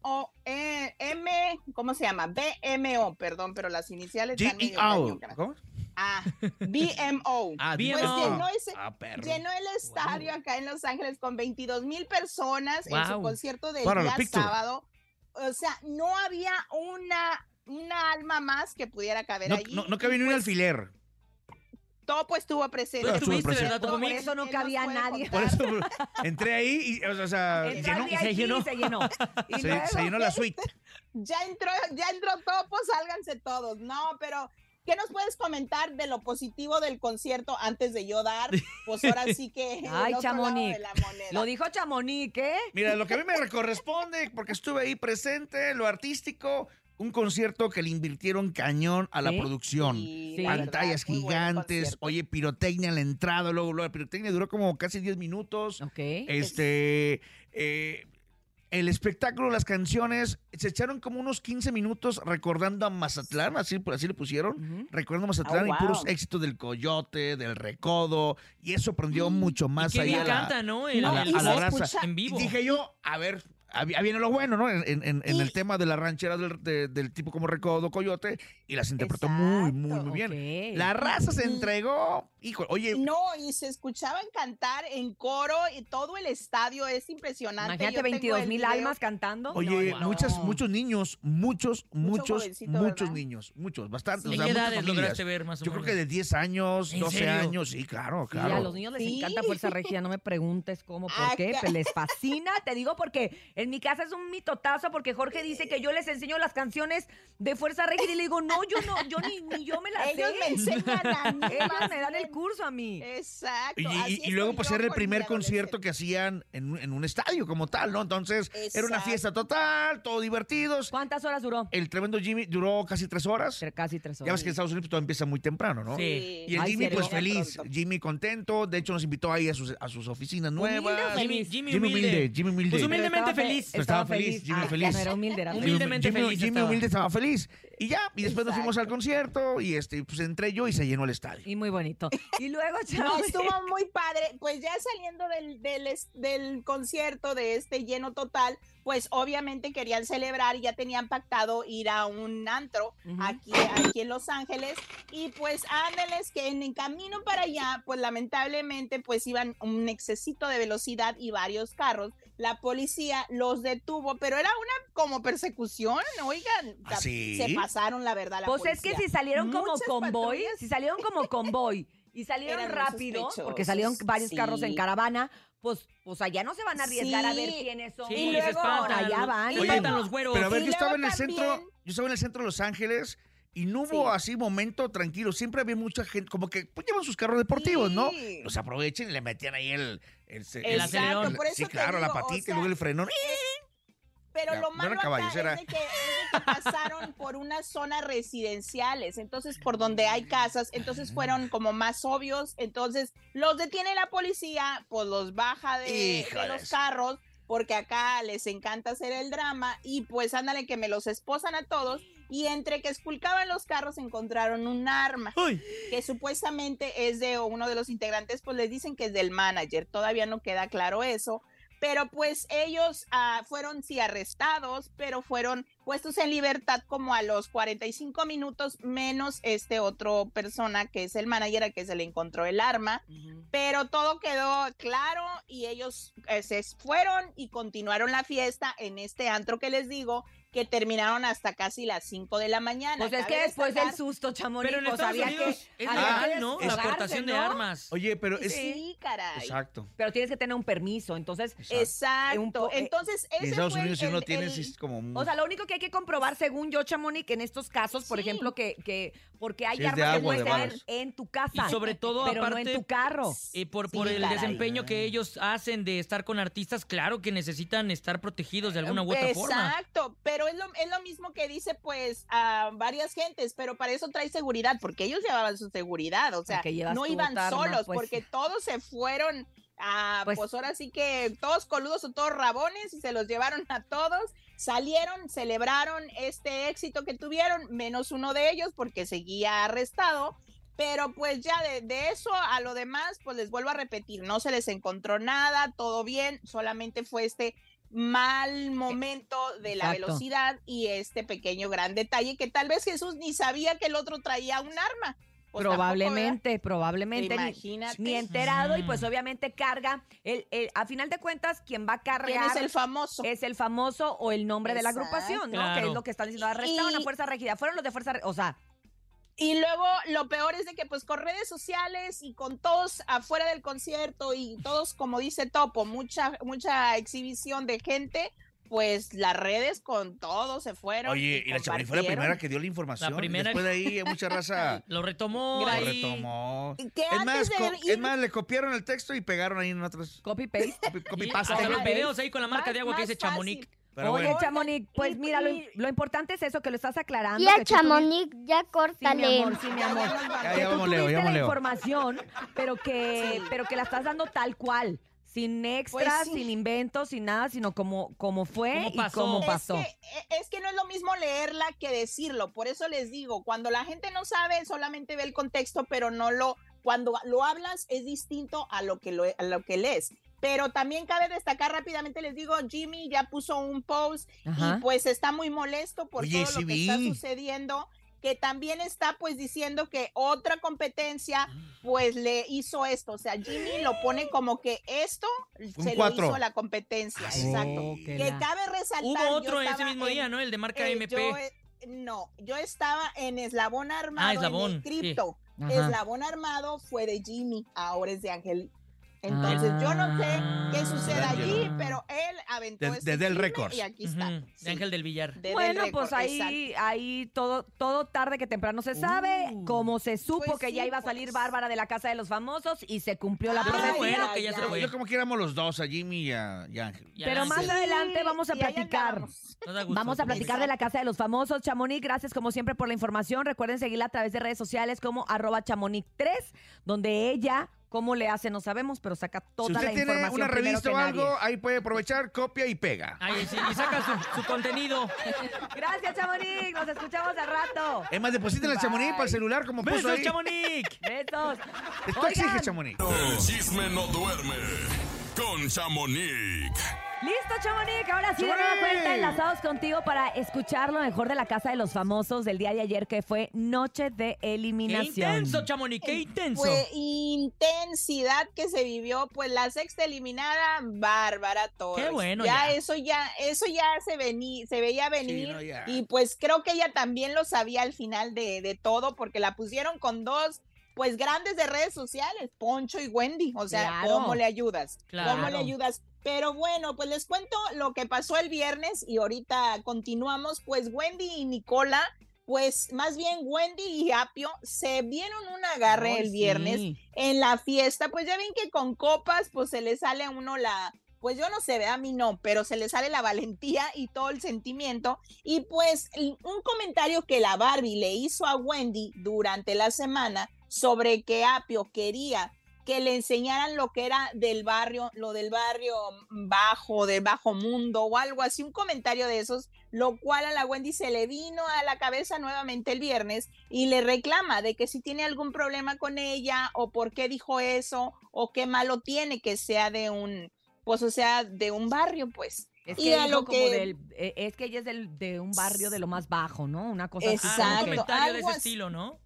MO, eh, M, ¿cómo se llama? BMO, perdón, pero las iniciales están medio cañón, ¿Cómo? Ah, BMO. Ah, Bien, Pues no. llenó, ese, Ah, perro. llenó el estadio acá en Los Ángeles con 22 mil personas en su concierto del Para día sábado. O sea, no había una, una alma más que pudiera caber No, allí. no, no cabía ni un Pues, alfiler. Topo estuvo presente. Tú estuviste, Por ¿verdad, Topo Por eso no cabía nadie. Por eso entré ahí y, o sea, llenó, y se llenó. se llenó. Y se, luego- se llenó la suite. Ya entró, ya entró Topo, sálganse todos. No, pero ¿qué nos puedes comentar de lo positivo del concierto antes de yo dar? Pues ahora sí que Ay, Chamonix. de la moneda. Lo dijo Chamonix, ¿eh? Mira, lo que a mí me corresponde, porque estuve ahí presente, lo artístico, un concierto que le invirtieron cañón a la ¿Sí? producción. Sí, verdad, Pantallas gigantes, oye, pirotecnia en la entrada, luego, luego la pirotecnia duró como casi 10 minutos. Ok. Este, eh, el espectáculo, las canciones, se echaron como unos 15 minutos recordando a Mazatlán, así, así le pusieron, recordando a Mazatlán Oh, y puros éxitos del Coyote, del Recodo, y eso prendió mucho más y qué ahí bien a la, canta, ¿no? El- a la- No, y a la se raza. en vivo. Y dije yo, a ver, había- viene lo bueno, ¿no? En, en- el tema de la ranchera del, de- del tipo como Recodo, Coyote, y las interpretó muy, muy, muy bien. La raza se entregó, hijo, oye, No, y se escuchaban cantar en coro y todo el estadio es impresionante. Imagínate Yo tengo 22 el mil almas cantando. Oye, No, muchas, muchos niños, muchos, muchos, muchos ¿verdad? niños, muchos, bastantes. ¿En o sea, qué muchas edades lograste ver más o Yo creo que de 10 años, ¿En 12 serio? años, sí, claro, Sí, claro. a los niños les Sí. encanta Fuerza Regia, no me preguntes cómo, por Ah, qué, les fascina. Te digo porque en mi casa es un mitotazo porque Jorge dice que yo les enseño las canciones de Fuerza Regia y le digo, no, yo no, yo ni, ni yo me las Ellos sé. me enseñan a mí. Ellos más me dan el bien. curso a mí. Exacto. Y, y- así y luego pues era el primer concierto que hacían en, un- en un estadio como tal, ¿no? Entonces era una fiesta total, todo divertidos. ¿Cuántas horas duró? El tremendo Jimmy duró casi tres horas. Casi tres Ya horas. ves que en Estados Unidos todo empieza muy temprano, ¿no? Sí. Y el Ay, Jimmy ¿serio? pues feliz, Pronto. Jimmy contento, de hecho nos invitó ahí a sus, a sus oficinas ¿Humilde o nuevas. feliz? Jimmy, Jimmy Jimmy humilde. humilde, Jimmy humilde. Pues humildemente estaba feliz. Pero estaba feliz, Jimmy Ah, feliz. No era humilde, era. Humildemente Jimmy, feliz Jimmy estaba. humilde estaba feliz. Y ya, y después nos fuimos al concierto y este, pues entré yo y se llenó el estadio. Y muy bonito. Y luego, No, estuvo muy padre. Pues ya saliendo del, del, concierto de este lleno total, pues obviamente querían celebrar y ya tenían pactado ir a un antro aquí, aquí en Los Ángeles. Y pues ándeles que en el camino para allá, pues lamentablemente pues iban un excesito de velocidad y varios carros. La policía los detuvo, pero era una como persecución, oigan. ¿Ah, sí? Se pasaron, la verdad, la Pues es que si salieron como Muchas convoy, patrullas. si salieron como convoy y salieron Eran rápido, porque salieron varios sí. carros en caravana, pues, pues allá no se van a arriesgar a ver quiénes son. Sí, Y se luego espantan. allá van. Se espantan luego- los güeros. Pero a ver, yo estaba en el centro, yo estaba en el centro de Los Ángeles y no hubo Sí. así momento tranquilo. Siempre había mucha gente, como que pues, llevan sus carros deportivos, ¿no? Los aprovechen y le metían ahí el... el, El acelerón. por eso sí, claro, la o patita y luego el frenón. Pero Ya, lo no malo acá caballos, es, de que, es de que pasaron por unas zonas residenciales, entonces por donde hay casas, entonces fueron como más obvios, entonces los detiene la policía, pues los baja de, los carros, porque acá les encanta hacer el drama, y pues ándale que me los esposan a todos, y entre que esculcaban los carros encontraron un arma, que supuestamente es de uno de los integrantes, pues les dicen que es del manager, todavía no queda claro eso, pero pues ellos ah, fueron sí arrestados, pero fueron puestos en libertad como a los 45 minutos, menos este otro persona que es el manager al que se le encontró el arma, pero todo quedó claro y ellos eh, se fueron y continuaron la fiesta en este antro que les digo, que terminaron hasta casi las 5 de la mañana. Pues es que después del susto, Chamonix, Pero en pues Estados había Unidos que... es había legal, que ¿no? La aportación de armas. Oye, pero es... Sí, caray. Exacto. Pero tienes que tener un permiso, entonces... Exacto. Un po- eh, Entonces, Y en ese Estados fue Unidos si uno tiene, el- sí es como... muy- O sea, lo único que hay que comprobar, según yo, Chamonix, en estos casos, por Sí. ejemplo, que, que porque hay de armas que agua, de puedes tener balas. en tu casa, Y sobre todo, pero aparte, no en tu carro. eh, por, Sí, por el caray. desempeño que ellos hacen de estar con artistas, claro que necesitan estar protegidos de alguna u otra forma. Exacto, pero es lo, es lo mismo que dice pues a varias gentes, pero para eso trae seguridad, porque ellos llevaban su seguridad, o sea, no iban solos, pues. porque todos se fueron a, Pues- pues, ahora sí que todos coludos o todos rabones y se los llevaron a todos, salieron, celebraron este éxito que tuvieron, menos uno de ellos porque seguía arrestado. Pero pues ya de, de eso a lo demás, pues les vuelvo a repetir, no se les encontró nada, todo bien, solamente fue este mal momento de la Exacto. velocidad y este pequeño gran detalle que tal vez Jesús ni sabía que el otro traía un arma. Pues tampoco, probablemente, probablemente. ni- Imagínate. Ni, enterado y Mm. pues obviamente carga. El, el- a final de cuentas, quien va a cargar ¿Quién es el famoso? es el famoso o el nombre de la agrupación, ¿no? Que es lo que están diciendo. Arrestaron a Fuerza Regida. Fueron los de Fuerza Regida. O sea, Y luego lo peor es de que pues con redes sociales y con todos afuera del concierto y todos como dice Topo, mucha mucha exhibición de gente, pues las redes con todo se fueron. Oye, y la Chamonix fue la primera que dio la información. La primera Después de ahí, mucha raza Lo retomó lo ahí. retomó. Es más, de es más, le copiaron el texto y pegaron ahí en otras... copy paste. Copy, copy Y paste. hasta los Más- videos ahí con la marca de agua que más dice fácil. Chamonix. Pero Oye, bueno, Chamonix, pues Y- mira, lo, y- lo importante es eso, que lo estás aclarando. Tía que tú Chamonix, ya Sí, mi córtale. amor, sí, mi amor. Ya, ya. Ya, que ya tú vamos, Leo, tuviste ya la Leo. información, pero que, Sí. pero que la estás dando tal cual. Sin extras, Pues sí. sin inventos, sin nada, sino como, como fue Como y cómo pasó. Es que, es que no es lo mismo leerla que decirlo, por eso les digo, cuando la gente no sabe, solamente ve el contexto, pero no lo, cuando lo hablas es distinto a lo que, lo, a lo que lees. Pero también cabe destacar rápidamente, les digo, Jimmy ya puso un post Ajá. y pues está muy molesto por Oye, todo sí lo que está sucediendo, que también está pues diciendo que otra competencia pues le hizo esto, o sea, Jimmy lo pone como que esto Un se cuatro. lo hizo la competencia, Ah, sí. exacto. Oh, que Que la- cabe resaltar. Hubo yo otro ese mismo en- día, ¿no? El de marca eh, MP. yo, eh, no, yo estaba en Eslabón Armado, Eslabón, en el sí. cripto. Ajá. Eslabón Armado fue de Jimmy, ahora es de Ángel. Entonces, yo no sé qué sucede Ah. allí, pero él aventó De- este de Del chisme Records. y aquí está. De Sí, Ángel del Villar. Bueno, Record, pues ahí, ahí todo, todo tarde que temprano se sabe, Uh. como se supo Pues que ya iba a salir pues. Bárbara de la casa de los famosos y se cumplió la Ah, profecía. bueno, que ya se ya. yo como que éramos los dos, a Jimmy y a, y a Ángel. Y Pero más adelante vamos a platicar. andábamos. Nos da gusto, Vamos a platicar de la Casa de los Famosos. Chamonix, gracias como siempre por la información. Recuerden seguirla a través de redes sociales como arroba chamonix3, donde ella ¿Cómo le hace? No sabemos, pero saca toda Si usted la tiene información. una revista o algo, nadie. ahí puede aprovechar, copia y pega. Ahí sí, y saca su, su contenido. Gracias, Chamonix. Nos escuchamos al rato. Es más, depositen el chamonix para el celular como puso ¡Besos, ahí. Chamonix! Besos. Esto Oigan. exige chamonix. El chisme no duerme con Chamonix. Listo, Chamonix. Ahora sí, de nueva cuenta, enlazados contigo para escuchar lo mejor de la Casa de los Famosos del día de ayer, que fue Noche de ¡Qué Eliminación. intenso, Chamonix! ¡Qué intenso! Fue intensidad que se vivió, pues la sexta eliminada, Bárbara Torres. Qué bueno, Ya, ya. eso ya, eso ya se vení, se veía venir. no, y pues creo que ella también lo sabía al final de, de todo, porque la pusieron con dos. Pues grandes de redes sociales, Poncho y Wendy. O sea, Claro. ¿cómo le ayudas? ¿Cómo le Claro. ayudas? Pero bueno, pues les cuento lo que pasó el viernes y ahorita continuamos. Pues Wendy y Nicola, pues más bien Wendy y Apio se vieron un agarre Ay, el viernes sí. en la fiesta. Pues ya ven que con copas, pues se le sale a uno la. Pues yo no sé, a mí no, pero se le sale la valentía y todo el sentimiento. Y pues un comentario que la Barbie le hizo a Wendy durante la semana sobre que Apio quería que le enseñaran lo que era del barrio, lo del barrio bajo, del bajo mundo o algo así, un comentario de esos, lo cual a la Wendy se le vino a la cabeza nuevamente el viernes y le reclama de que si tiene algún problema con ella o por qué dijo eso o qué malo tiene que sea de un, pues o sea, de un barrio, pues. Es y que, a dijo lo que del- eh, es que ella es del- de un barrio de lo más bajo, ¿no? Una cosa Ah, así. un Exacto, comentario de ese así. estilo, ¿no?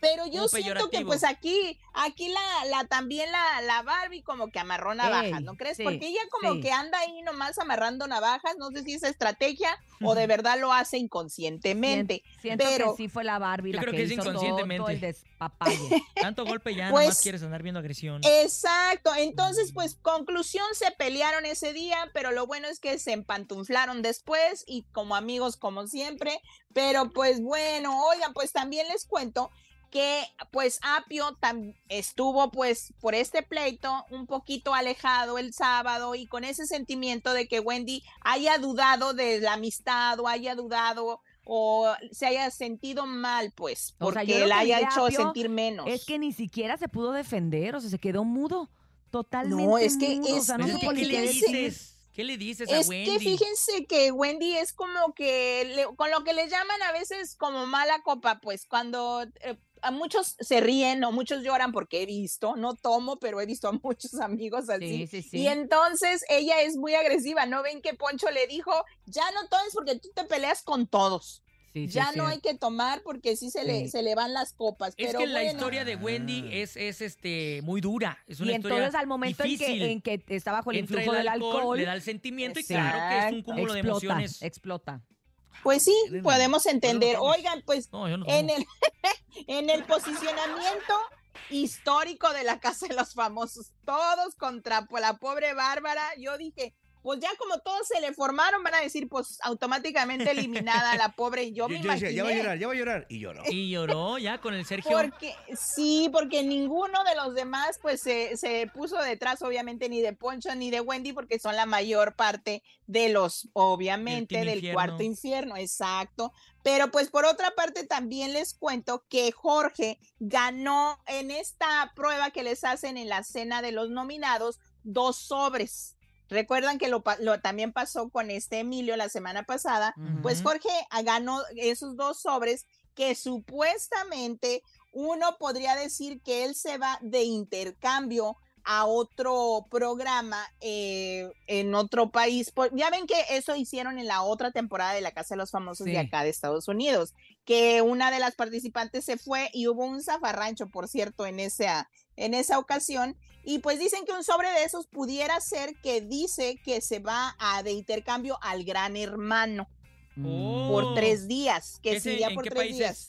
Pero yo siento que pues aquí, aquí la, la también la, la Barbie como que amarró navajas, Ey, ¿no crees? sí, Porque ella como sí. que anda ahí nomás amarrando navajas, no sé si es estrategia o de verdad lo hace inconscientemente. Sien- Siento pero que sí fue la Barbie Yo la creo que, que es hizo inconscientemente. todo el despapalle. Tanto golpe ya, Pues- nada más quieres andar viendo agresión. Exacto, entonces pues conclusión se pelearon ese día, pero lo bueno es que se empantunflaron después y como amigos como siempre, pero pues bueno, oigan, pues también les cuento que pues Apio estuvo pues por este pleito un poquito alejado el sábado y con ese sentimiento de que Wendy haya dudado de la amistad o haya dudado o se haya sentido mal pues O sea, porque él que vi haya hecho Apio sentir menos. Es que ni siquiera se pudo defender, o sea, se quedó mudo. Totalmente No, es que mudo, o es sea, no que- ¿Qué ni le dices? ¿Qué le dices a Es Wendy? que fíjense que Wendy es como que le- con lo que le llaman a veces como mala copa, pues cuando eh, a muchos se ríen o muchos lloran porque he visto, no tomo, pero he visto a muchos amigos así. Sí, sí, sí. Y entonces ella es muy agresiva, ¿no ven que Poncho le dijo, ya no tomes porque tú te peleas con todos? Sí, ya sí. no hay que tomar porque sí se, le, se le van las copas. Es pero que la historia de Wendy es, es este muy dura. Es una Y historia entonces al momento en que, en que está bajo el Entra influjo el del alcohol, le da el sentimiento y claro que es un cúmulo de emociones. explota. Pues sí, podemos entender. Oigan, pues No, yo no en el, en el posicionamiento histórico de la Casa de los Famosos, todos contra la pobre Bárbara, yo dije, pues ya como todos se le formaron, van a decir, pues automáticamente eliminada la pobre, yo, Yo, me yo imaginé. decía, ya va a llorar, ya va a llorar. Y lloró. Y lloró ya con el Sergio. Porque sí, porque ninguno de los demás pues se, se puso detrás obviamente ni de Poncho ni de Wendy porque son la mayor parte de los obviamente del Infierno. cuarto infierno, exacto. Pero pues por otra parte también les cuento que Jorge ganó en esta prueba que les hacen en la cena de los nominados dos sobres. Recuerdan que lo, también pasó con este Emilio la semana pasada. Pues. Jorge ah, ganó esos dos sobres que supuestamente uno podría decir que él se va de intercambio a otro programa eh, en otro país. Ya ven que eso hicieron en la otra temporada de la Casa de los Famosos Sí. de acá de Estados Unidos, que una de las participantes se fue y hubo un zafarrancho, por cierto, en esa, en esa ocasión. Y pues dicen que un sobre de esos pudiera ser que dice que se va a de intercambio al gran hermano por Oh. tres días, que ¿Ese se iría en por qué tres días.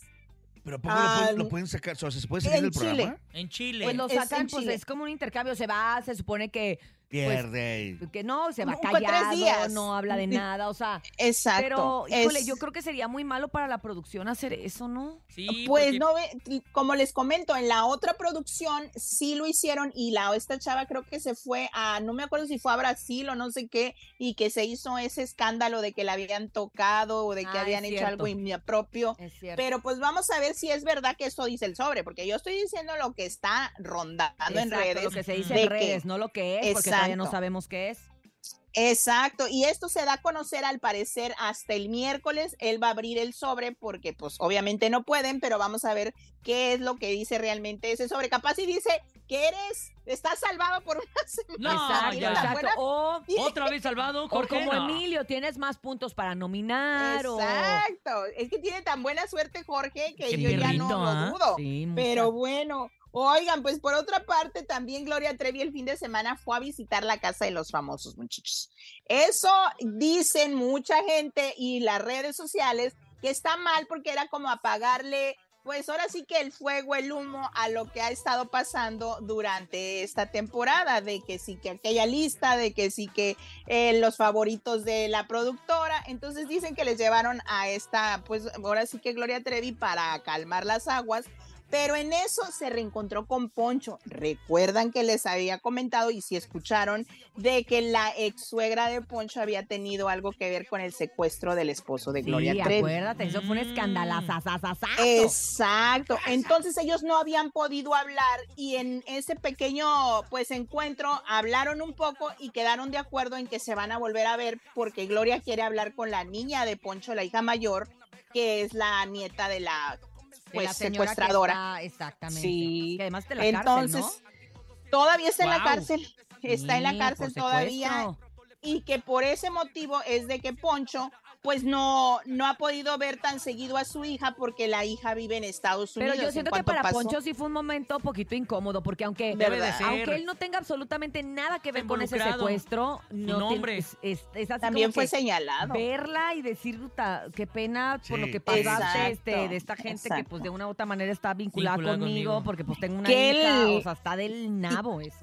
Pero ¿a poco lo, Ah, pueden, lo pueden sacar? O sea, ¿se puede salir del Chile. programa? En Chile. Pues lo sacan, pues Chile. es como un intercambio, se va, se supone que pierde. pues, que no, se va callado, días. no habla de nada, o sea. Exacto. Pero, híjole, es- yo creo que sería muy malo para la producción hacer eso, ¿no? pues no ve, como les comento, en la otra producción sí lo hicieron y la esta chava creo que se fue a, no me acuerdo si fue a Brasil o no sé qué, y que se hizo ese escándalo de que la habían tocado o de que Ah, habían hecho algo impropio. Es cierto. Pero pues vamos a ver si es verdad que eso dice el sobre, porque yo estoy diciendo lo que está rondando en redes. Lo que se dice en que- redes, no lo que es, porque todavía no sabemos qué es. Exacto, y esto se da a conocer al parecer hasta el miércoles. Él va a abrir el sobre porque pues obviamente no pueden, pero vamos a ver qué es lo que dice realmente ese sobre. Capaz y dice que eres, estás salvado por una semana. No, exacto, exacto. O, Otra vez salvado, o Jorge. como No. Emilio, tienes más puntos para nominar. o- Exacto, es que tiene tan buena suerte Jorge que Qué yo ya no lo ¿ah? dudo. Sí. Pero bueno, oigan, pues por otra parte, también Gloria Trevi el fin de semana fue a visitar la casa de los famosos muchachos. Eso dicen mucha gente y las redes sociales que está mal porque era como apagarle, pues ahora sí que el fuego, el humo a lo que ha estado pasando durante esta temporada, de que sí que aquella lista, de que sí que eh, los favoritos de la productora, entonces dicen que les llevaron a esta, pues ahora sí que Gloria Trevi para calmar las aguas, pero en eso se reencontró con Poncho. Recuerdan que les había comentado y si escucharon de que la ex suegra de Poncho había tenido algo que ver con el secuestro del esposo de Gloria Sí, Trevi. acuérdate, eso fue un escandalazo. Exacto. Entonces ellos no habían podido hablar y en ese pequeño pues encuentro hablaron un poco y quedaron de acuerdo en que se van a volver a ver porque Gloria quiere hablar con la niña de Poncho, la hija mayor, que es la nieta de la pues la secuestradora. está- exactamente. Sí. Que además de la Entonces, cárcel, todavía está en la cárcel. Está en la cárcel todavía. Y que por ese motivo es de que Poncho pues no, no ha podido ver tan seguido a su hija porque la hija vive en Estados Unidos. Pero yo En siento que para pasó- Poncho sí fue un momento un poquito incómodo, porque aunque, aunque él no tenga absolutamente nada que ver con ese secuestro, no tiene- nombre. es, es- es así También como fue que señalado. Verla y decir, "Uta, qué pena por lo que pasaste este, de esta gente que pues de una u otra manera está vinculada, Vinculada conmigo, conmigo. porque pues tengo una Que hija, él- o sea, está del nabo eso.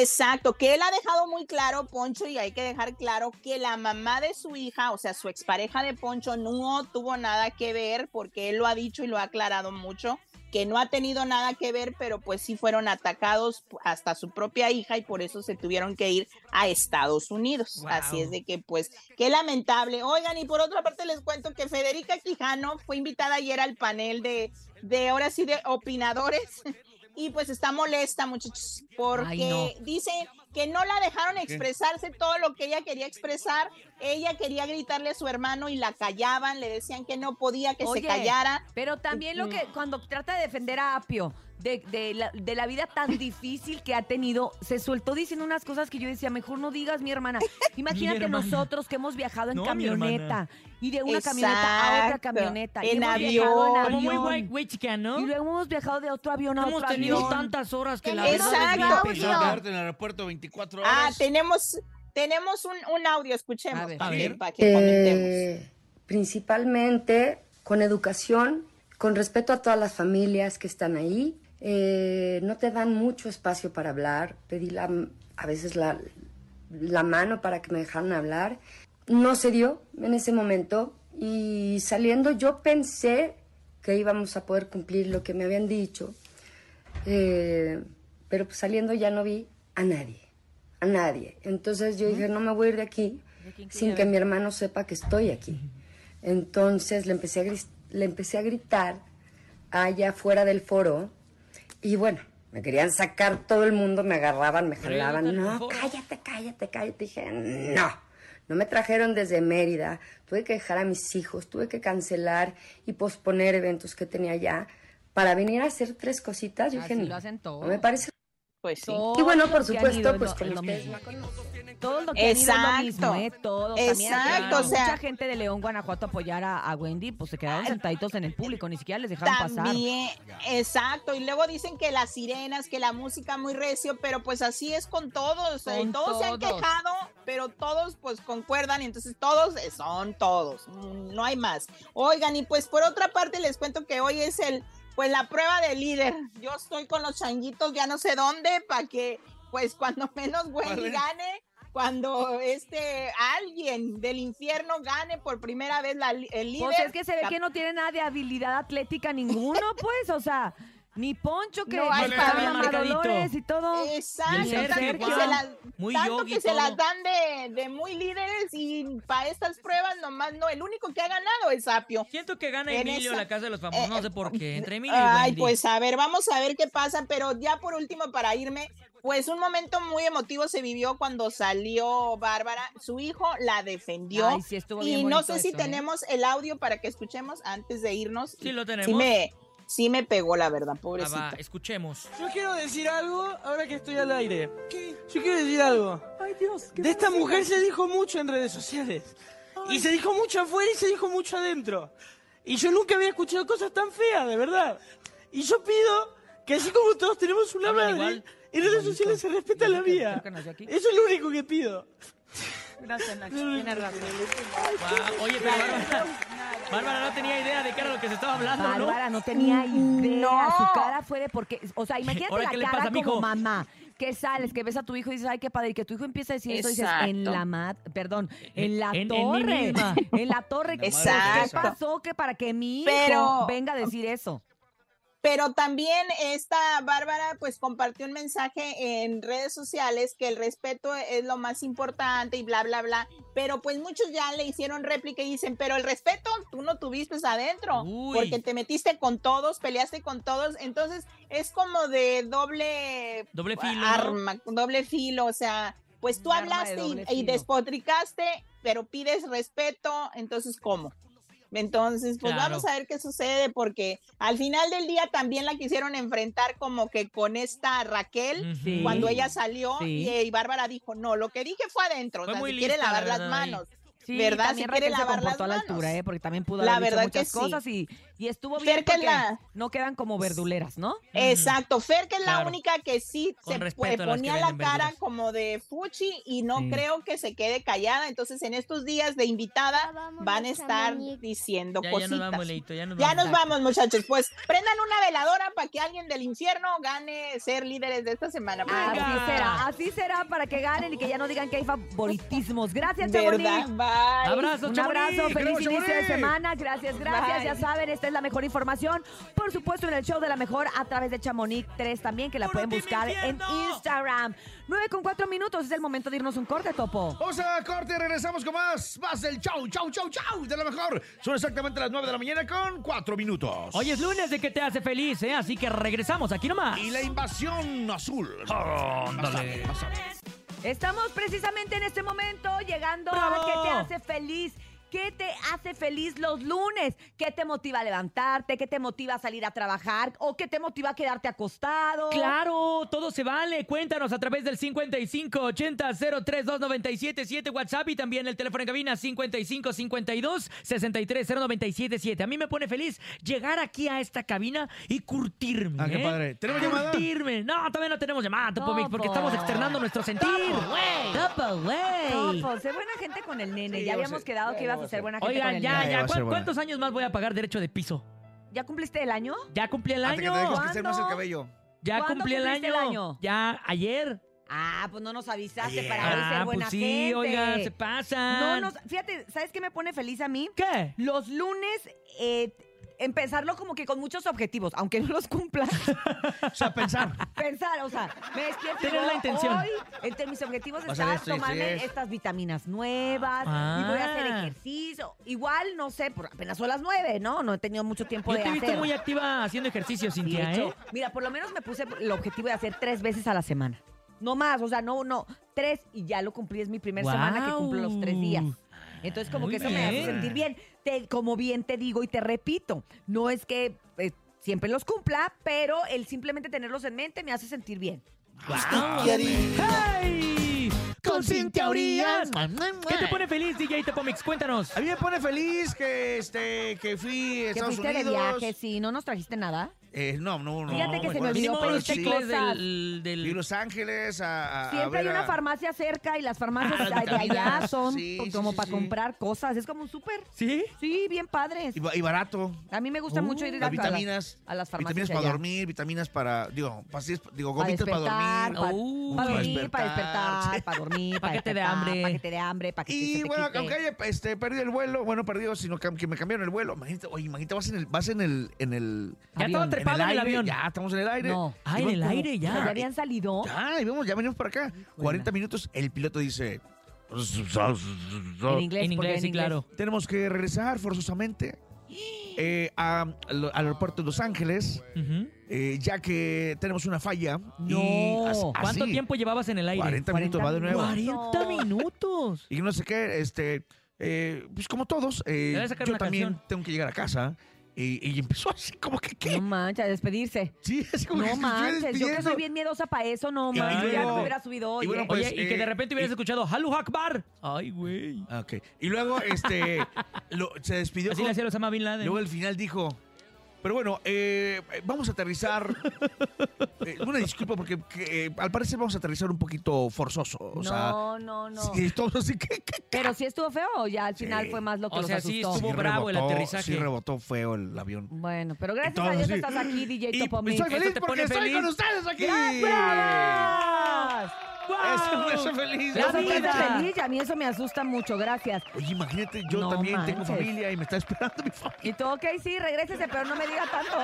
Exacto, que él ha dejado muy claro, Poncho, y hay que dejar claro que la mamá de su hija, o sea, su expareja de Poncho, no tuvo nada que ver, porque él lo ha dicho y lo ha aclarado mucho, que no ha tenido nada que ver, pero pues sí fueron atacados hasta su propia hija y por eso se tuvieron que ir a Estados Unidos. Wow. Así es de que pues, qué lamentable. Oigan, y por otra parte les cuento que Federica Quijano fue invitada ayer al panel de, de ahora sí, de opinadores. Y pues está molesta, muchachos, porque Ay, no. dice que no la dejaron expresarse todo lo que ella quería expresar. Ella quería gritarle a su hermano y la callaban, le decían que no podía que Oye, se callara. Pero también lo que cuando trata de defender a Apio de, de la, de la vida tan difícil que ha tenido, se soltó diciendo unas cosas que yo decía, mejor no digas mi hermana. Imagínate hermana. nosotros que hemos viajado en No, camioneta y de una camioneta a otra camioneta. y en hemos avión. Como muy white, ¿no? Y luego hemos viajado de otro avión a Hemos otro tenido avión. tantas horas que la Exacto. verdad es bien en el aeropuerto 24 horas. Ah, tenemos, tenemos un, un audio, escuchemos, A ver. para, que, para. Eh, principalmente con educación, con respeto a todas las familias que están ahí. Eh, no te dan mucho espacio para hablar. Pedí la, a veces la, la mano para que me dejaran hablar. No se dio en ese momento y saliendo yo pensé que íbamos a poder cumplir lo que me habían dicho, Eh, pero pues saliendo ya no vi a nadie, a nadie. Entonces yo dije, no me voy a ir de aquí sin que mi hermano sepa que estoy aquí. Entonces le empecé a, le empecé a gritar allá fuera del foro y bueno, me querían sacar todo el mundo, me agarraban, me jalaban. No, cállate, cállate, cállate. Dije, no. No me trajeron desde Mérida, tuve que dejar a mis hijos, tuve que cancelar y posponer eventos que tenía ya para venir a hacer tres cositas. Yo Así dije, lo hacen todos. no me parece. Pues sí. Todos Y bueno, por supuesto, pues lo ustedes mismo. la. Todos los que han ido es lo Exacto. mismo, ¿eh? Todos. Exacto, o sea- mucha gente de León, Guanajuato apoyar a, a Wendy, pues se quedaron sentaditos en el público, ni siquiera les dejaron pasar. También, exacto. Y luego dicen que las sirenas, que la música muy recio, pero pues así es con todos. eh, Con todos, se han todos. quejado, pero todos pues concuerdan. y Entonces todos eh, son todos. No hay más. Oigan, y pues por otra parte les cuento que hoy es el, pues la prueba de líder. Yo estoy con los changuitos, ya no sé dónde, para que pues cuando menos Wendy gane, cuando este alguien del infierno gane por primera vez la, el líder. Pues es que se ve que no tiene nada de habilidad atlética ninguno, pues, o sea, ni Poncho que No hay para-. Dolores y todo. Exacto, Y tanto que se las, Muy tanto yogi que se las dan de, de muy líderes y para estas pruebas nomás no, el único que ha ganado es Sapio. Siento que gana En Emilio esa- la casa de los famosos, no sé por qué. Entre Emilio y Ay, pues a ver, vamos a ver qué pasa, pero ya por último para irme, pues un momento muy emotivo se vivió cuando salió Bárbara, su hijo la defendió Ay, sí, estuvo bien y no sé si eso, ¿eh? tenemos el audio para que escuchemos antes de irnos. Sí, lo Sí tenemos. me, sí me pegó la verdad, Ah, pobrecito. va, escuchemos. Yo quiero decir algo ahora que estoy al aire. Yo quiero decir algo. Ay, Dios. De esta mujer se dijo mucho en redes sociales. Y se dijo mucho afuera y se dijo mucho adentro. Y yo nunca había escuchado cosas tan feas, de verdad. Y yo pido que así como todos tenemos una Hablan madre, igual, en redes sociales se respeta la mía. Eso es lo único que pido. Gracias, Nacho. Tienes razón. Oye, pero Bárbara, no tenía idea de qué era lo que se estaba hablando, ¿no? Bárbara no tenía idea. Su cara fue de porque, o sea, imagínate Ahora, la ¿qué le cara pasa, mijo? como mamá. Que sales, que ves a tu hijo y dices, ay, qué padre, y que tu hijo empieza a decir eso, dices, en la mat, perdón, en la En- en mí torre, misma. en la torre, ¿qué Exacto. pasó que para que mi hijo Pero- venga a decir eso? Pero también esta Bárbara pues compartió un mensaje en redes sociales que el respeto es lo más importante y bla, bla, bla. Pero pues muchos ya le hicieron réplica y dicen, pero el respeto tú no tuviste adentro, Uy. porque te metiste con todos, peleaste con todos. Entonces es como de doble Doble filo, arma, doble filo, o sea, pues tú Un arma de hablaste y, y despotricaste, pero pides respeto, entonces ¿cómo? Entonces, pues Claro. vamos a ver qué sucede, porque al final del día también la quisieron enfrentar como que con esta Raquel. Sí. cuando ella salió, Sí. y, y Bárbara dijo, no, lo que dije fue adentro, Fue o sea, muy si quiere lavar la las manos. Sí, ¿Verdad? Si quiere Raquel se lavar las comportó a la manos. altura, ¿eh? Porque también pudo La haber dicho verdad muchas que sí. cosas y, y estuvo Fer, bien que es porque la- no quedan como verduleras, ¿no? Exacto, Fer que es la única que sí Con se pues, que ponía la cara verduras. como de fuchi y no Sí. creo que se quede callada, entonces en estos días de invitada van a estar diciendo Ya, ya cositas. nos vamos, Leito, ya nos Ya vamos. nos vamos, muchachos. Pues prendan una veladora para que alguien del infierno gane ser líderes de esta semana. Así será, así será para que ganen y que ya no digan que hay favoritismos. Gracias, ¿Verdad? Chamonix. Bye. Abrazos, Un abrazo, feliz inicio de semana. Gracias, gracias. Bye. Ya saben, esta es la mejor información. Por supuesto, en el show de la mejor a través de Chamonix 3 también, que la ¡Puro pueden buscar en! Instagram. 9 con 4 minutos, es el momento de irnos un corte, Topo. Vamos a corte, regresamos con más. Más del chau, chau, chau, chau de la mejor. Son exactamente las 9 de la mañana con 4 minutos. Hoy es lunes de que te hace feliz, ¿eh? Así que regresamos aquí nomás. Y la invasión azul. Tarde. Estamos precisamente en este momento llegando ¡Bravo! a qué te hace feliz. ¿Qué te hace feliz los lunes? ¿Qué te motiva a levantarte? ¿Qué te motiva a salir a trabajar? ¿O qué te motiva a quedarte acostado? Claro, todo se vale. Cuéntanos a través del 5580-032977 WhatsApp y también el teléfono en cabina 5552-630977. A mí me pone feliz llegar aquí a esta cabina y curtirme. Ah, qué ¿eh? padre. ¿Tenemos llamada? Curtirme. No, todavía no tenemos llamada, Topo Mix, porque Topo. estamos externando nuestro sentir. Topo, güey. Topo, sé buena gente con el nene. Sí, ya habíamos sé. quedado que ibas a ser buena gente con Oigan, el ya, va ya. a ser ¿cuán- buena. ¿Cuántos años más voy a pagar derecho de piso? ¿Ya cumpliste el año? Ya cumplí el Hasta que te año. dejes crecer más el ¿Cuándo? cabello. Ya ¿Cuándo cumplí el cumpliste año. el año? Ya ayer. Ah, pues no nos avisaste Ayer. para hoy ser Ah, buena pues sí, gente. oigan, se pasan. No nos, fíjate, ¿sabes qué me pone feliz a mí? ¿Qué? Los lunes, eh, empezarlo como que con muchos objetivos, aunque no los cumpla. O sea, pensar. Pensar, o sea, me despierto Tener la intención. Hoy, entre mis objetivos Va a ser está esto tomarme esto. estas vitaminas nuevas y voy a hacer Ah. ejercicio. Igual, no sé, por apenas son las nueve, ¿no? No he tenido mucho tiempo Yo de te he visto muy activa haciendo ejercicio, Cintia, de hecho, ¿eh? Mira, por lo menos me puse el objetivo de hacer tres veces a la semana. No más, o sea, no, no, tres y ya lo cumplí, es mi primera semana que cumplo los tres días. Entonces, como Muy que eso me hace sentir bien. Te- como bien te digo y te repito, no es que eh, siempre los cumpla, pero el simplemente tenerlos en mente me hace sentir bien. ¡Hey! Con Cintia Urias. ¿Qué te ¿Qué pone feliz, DJ Topomix? Cuéntanos. A mí me pone feliz que, este, que fui a Que Estados fuiste de Unidos. viaje, sí, ¿no nos trajiste nada? Eh, no, no, no. Fíjate que no, se me olvidó pero pedirte sí. cosas. Y Los Ángeles a, a- a Siempre hay ver una a- farmacia cerca y las farmacias Ah, de allá son Sí, sí, como sí, para sí. comprar cosas. Es como un súper. ¿Sí? Sí, bien padres. y, ba- y barato. A mí me gusta mucho ir a, Las a vitaminas. a las farmacias Vitaminas de para allá. dormir, vitaminas para, digo, pastillas, digo, Para gomitas para despertar, dormir. para, Uh, para dormir, para despertar, sí. para dormir, para Paquete de despertar, hambre. paquete de hambre, para que se Y te bueno, quite. aunque haya este, perdido el vuelo, bueno, perdido, sino que, que me cambiaron el vuelo. Imagínate, oye, imagínate, vas en el, vas en el, en el Ya estaba trepado en el aire, avión. Ya estamos en el aire. No. Ah, en el aire ya. ¿Ya habían salido? Ya, y vamos, ya venimos para acá. 40 minutos, el piloto dice. En inglés, En ¿por qué inglés, sí, claro. Tenemos que regresar forzosamente eh, a- al aeropuerto de Los Ángeles, Ujú. Eh, ya que tenemos una falla. No. ¿Cuánto tiempo llevabas en el aire? 40 minutos va de nuevo. 40 minutos. Y no sé qué, este, eh, pues como todos, eh, Debe sacar yo una también canción. tengo que llegar a casa. Y, y empezó así como que, ¿qué? No manches, a despedirse. Sí, así como que No manches, yo que soy bien miedosa para eso, no manches, ya luego- me hubiera subido hoy. y bueno, ¿eh? pues, Oye, y que de eh, repente hubieras y- escuchado Halu Akbar. Ay, güey. Ah, ok. Y luego, este, lo- se despidió. Así con- le hacía Osama Bin Laden. Luego al final dijo, pero bueno, eh, vamos a aterrizar. Eh, una disculpa porque que, eh, al parecer vamos a aterrizar un poquito forzoso. O sea, no, no, no. sí, todo así que... que- Pero sí estuvo feo o ya al final Sí. fue más lo que O los sea, sí asustó. estuvo sí bravo el rebotó, aterrizaje. Sí rebotó feo el avión. Bueno, pero gracias a Dios así. estás aquí, DJ Y Topomix. estoy feliz te porque estoy feliz. con ustedes aquí. ¡Gracias! Eso me hace feliz. Eso La me hace vida. feliz y a mí eso me asusta mucho, gracias. Oye, imagínate, yo No también tengo manches. familia y me está esperando mi familia. Y tú, ok, sí, regrésese, pero no me diga tanto.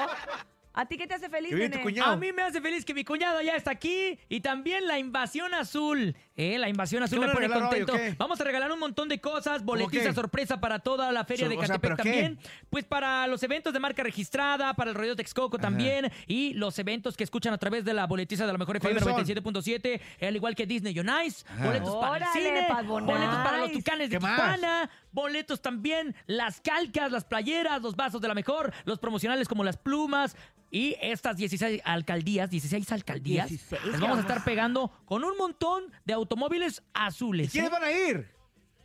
¿A ti qué te hace feliz, Que viene tu nene? cuñado. A mí me hace feliz que mi cuñado ya está aquí y también la invasión azul. Eh, la invasión azul ¿Qué me pone hoy, contento. Vamos a regalar un montón de cosas, boletiza qué? sorpresa para toda la feria So- de o sea, Catepec también. Pues para los eventos de marca registrada, para el rodeo Texcoco también y los eventos que escuchan a través de la boletiza de la mejor FM ¿Cuáles son? 97.7, al igual que Disney On Ice, Ajá. boletos para el cine, boletos para los tucanes de. Tijuana, boletos también, las calcas, las playeras, los vasos de la mejor, los promocionales como las plumas y estas 16 alcaldías, 16 alcaldías, 16, les vamos a estar pegando con un montón de automóviles azules. ¿Quiénes ¿eh? van a ir?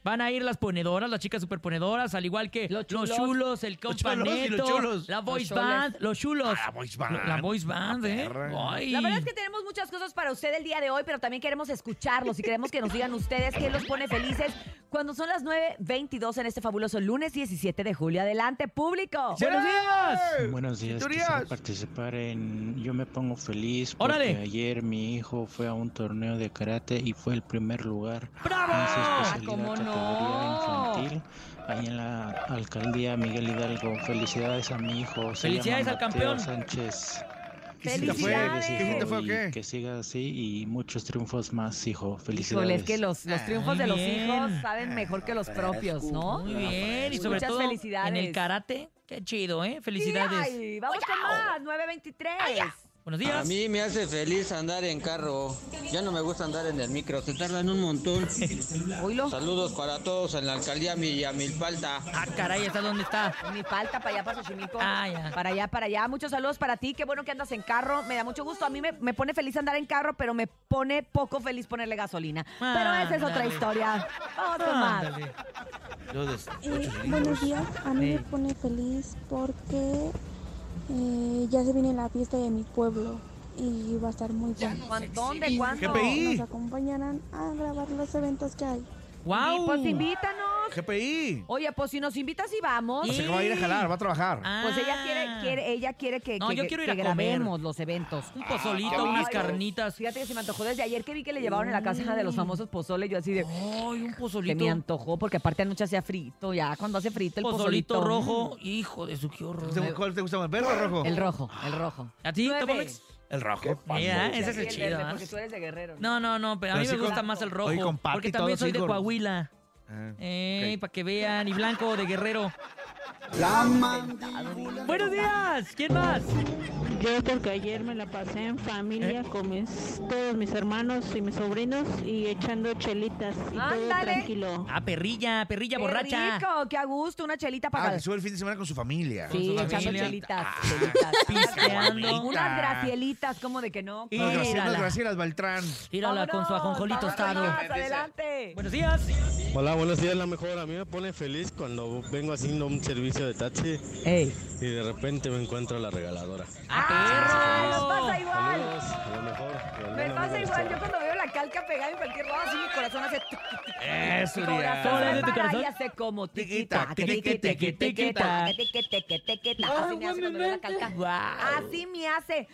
Van a ir las ponedoras, las chicas superponedoras, al igual que Los los chulos. el Los chulos y los companeto, chulos. la voice band, los chulos. Ah, la voice band. La voice band, ¿eh? Ay. La verdad es que tenemos muchas cosas para usted el día de hoy, pero también queremos escucharlos y queremos que nos digan ustedes qué los pone felices cuando son las 9.22 en este fabuloso lunes 17 de julio. Adelante, público. ¡Buenos días! Buenos días, quisiera participar en Yo me pongo feliz porque Órale. ayer mi hijo fue a un torneo de karate y fue el primer lugar ¡Bravo! en su Ah, especialidad ¿cómo categoría no? infantil ahí en la alcaldía Miguel Hidalgo. Felicidades a mi hijo. se Felicidades llama al campeón. Sánchez. ¿Qué cita fue? Felicidades. ¿Qué cita fue qué? Que siga así y muchos triunfos más, hijo. Felicidades. Híjole, es que los, los triunfos de los bien. hijos saben mejor que los propios, ¿no? Muy bien, y sobre Muchas todo felicidades. en el karate. Qué chido, ¿eh? Felicidades. Ay, vamos con más, 9.23. Buenos días. A mí me hace feliz andar en carro. Ya no me gusta andar en el micro, se tardan un montón. Saludos para todos en la alcaldía Villamilpalta. Ah, caray, ¿está dónde está? Mi falta para allá, para Xochimilco. Ah, ya. Para allá, para allá. Muchos saludos para ti. Qué bueno que andas en carro. Me da mucho gusto. A mí me, me pone feliz andar en carro, pero me pone poco feliz ponerle gasolina. pero esa es otra historia. Vamos Eh, buenos días, a mí me pone feliz porque eh, ya se viene la fiesta de mi pueblo y va a estar muy bueno. ¿Cuán- ¿Dónde? ¿Cuándo? Nos acompañarán a grabar los eventos que hay. ¡Guau! Y pues invítanos. GPI. Oye, pues si nos invitas y vamos. Sea que va a ir a jalar, va a trabajar. Pues ella quiere, quiere, ella quiere que, No, que- yo quiero ir que a comer. grabemos los eventos. Un pozolito, Ay, unas ay, carnitas. Fíjate que se me antojó desde ayer que vi que le llevaron en la casa de los famosos pozole. Yo así de. Ay, un Se pozolito. me antojó porque aparte anoche hacía frito. Ya cuando hace frito el pozolito pozolito. rojo. Hijo de su, qué horror. ¿Te- ¿Cuál te gusta más, verde o rojo? El rojo, el rojo. ¿A ti, Nueve. Topomex? El rojo. Mira, ese es el el chido. verde, ¿ah? porque tú eres de Guerrero. No, no, no, pero a mí me gusta con- más el rojo. oye, con papi porque todo, también soy de con- Coahuila. Ah, Eh, para que vean. Y blanco de Guerrero. La Buenos días. ¿Quién más? Yo porque ayer me la pasé en familia ¿Eh? con mis, todos mis hermanos y mis sobrinos y echando chelitas y todo Ándale. tranquilo. Ah, perrilla, perrilla Qué borracha. rico, qué a gusto, una chelita para... Ah, que sube el fin de semana con su familia. Sí, su echando familia. chelitas, Ah, chelitas. pisteando. Unas gracielitas, como de que no. Y- Unas Graciela- Mírala. unas Gracielas Beltrán. Tírala con su vamos tostado. adelante. Buenos días. Hola, buenos días, la mejor. A mí me pone feliz cuando vengo haciendo un servicio de taxi y de repente me encuentro la regaladora. ¡Ah, nos pasa igual! Saludos, a lo mejor. y al Me pasa igual, yo cuando veo la calca pegada en cualquier lado, así mi corazón hace... tuc, tuc, tuc. Eso, Mi Urias. corazón ¿Cómo le se hace tu para corazón? y hace como Tiquita, tiquita, tiqui, tiqui, tiqui, tiqui, tiquita. tiqui, tiqui, tiquita. Así me hace cuando veo la calca. Así me hace.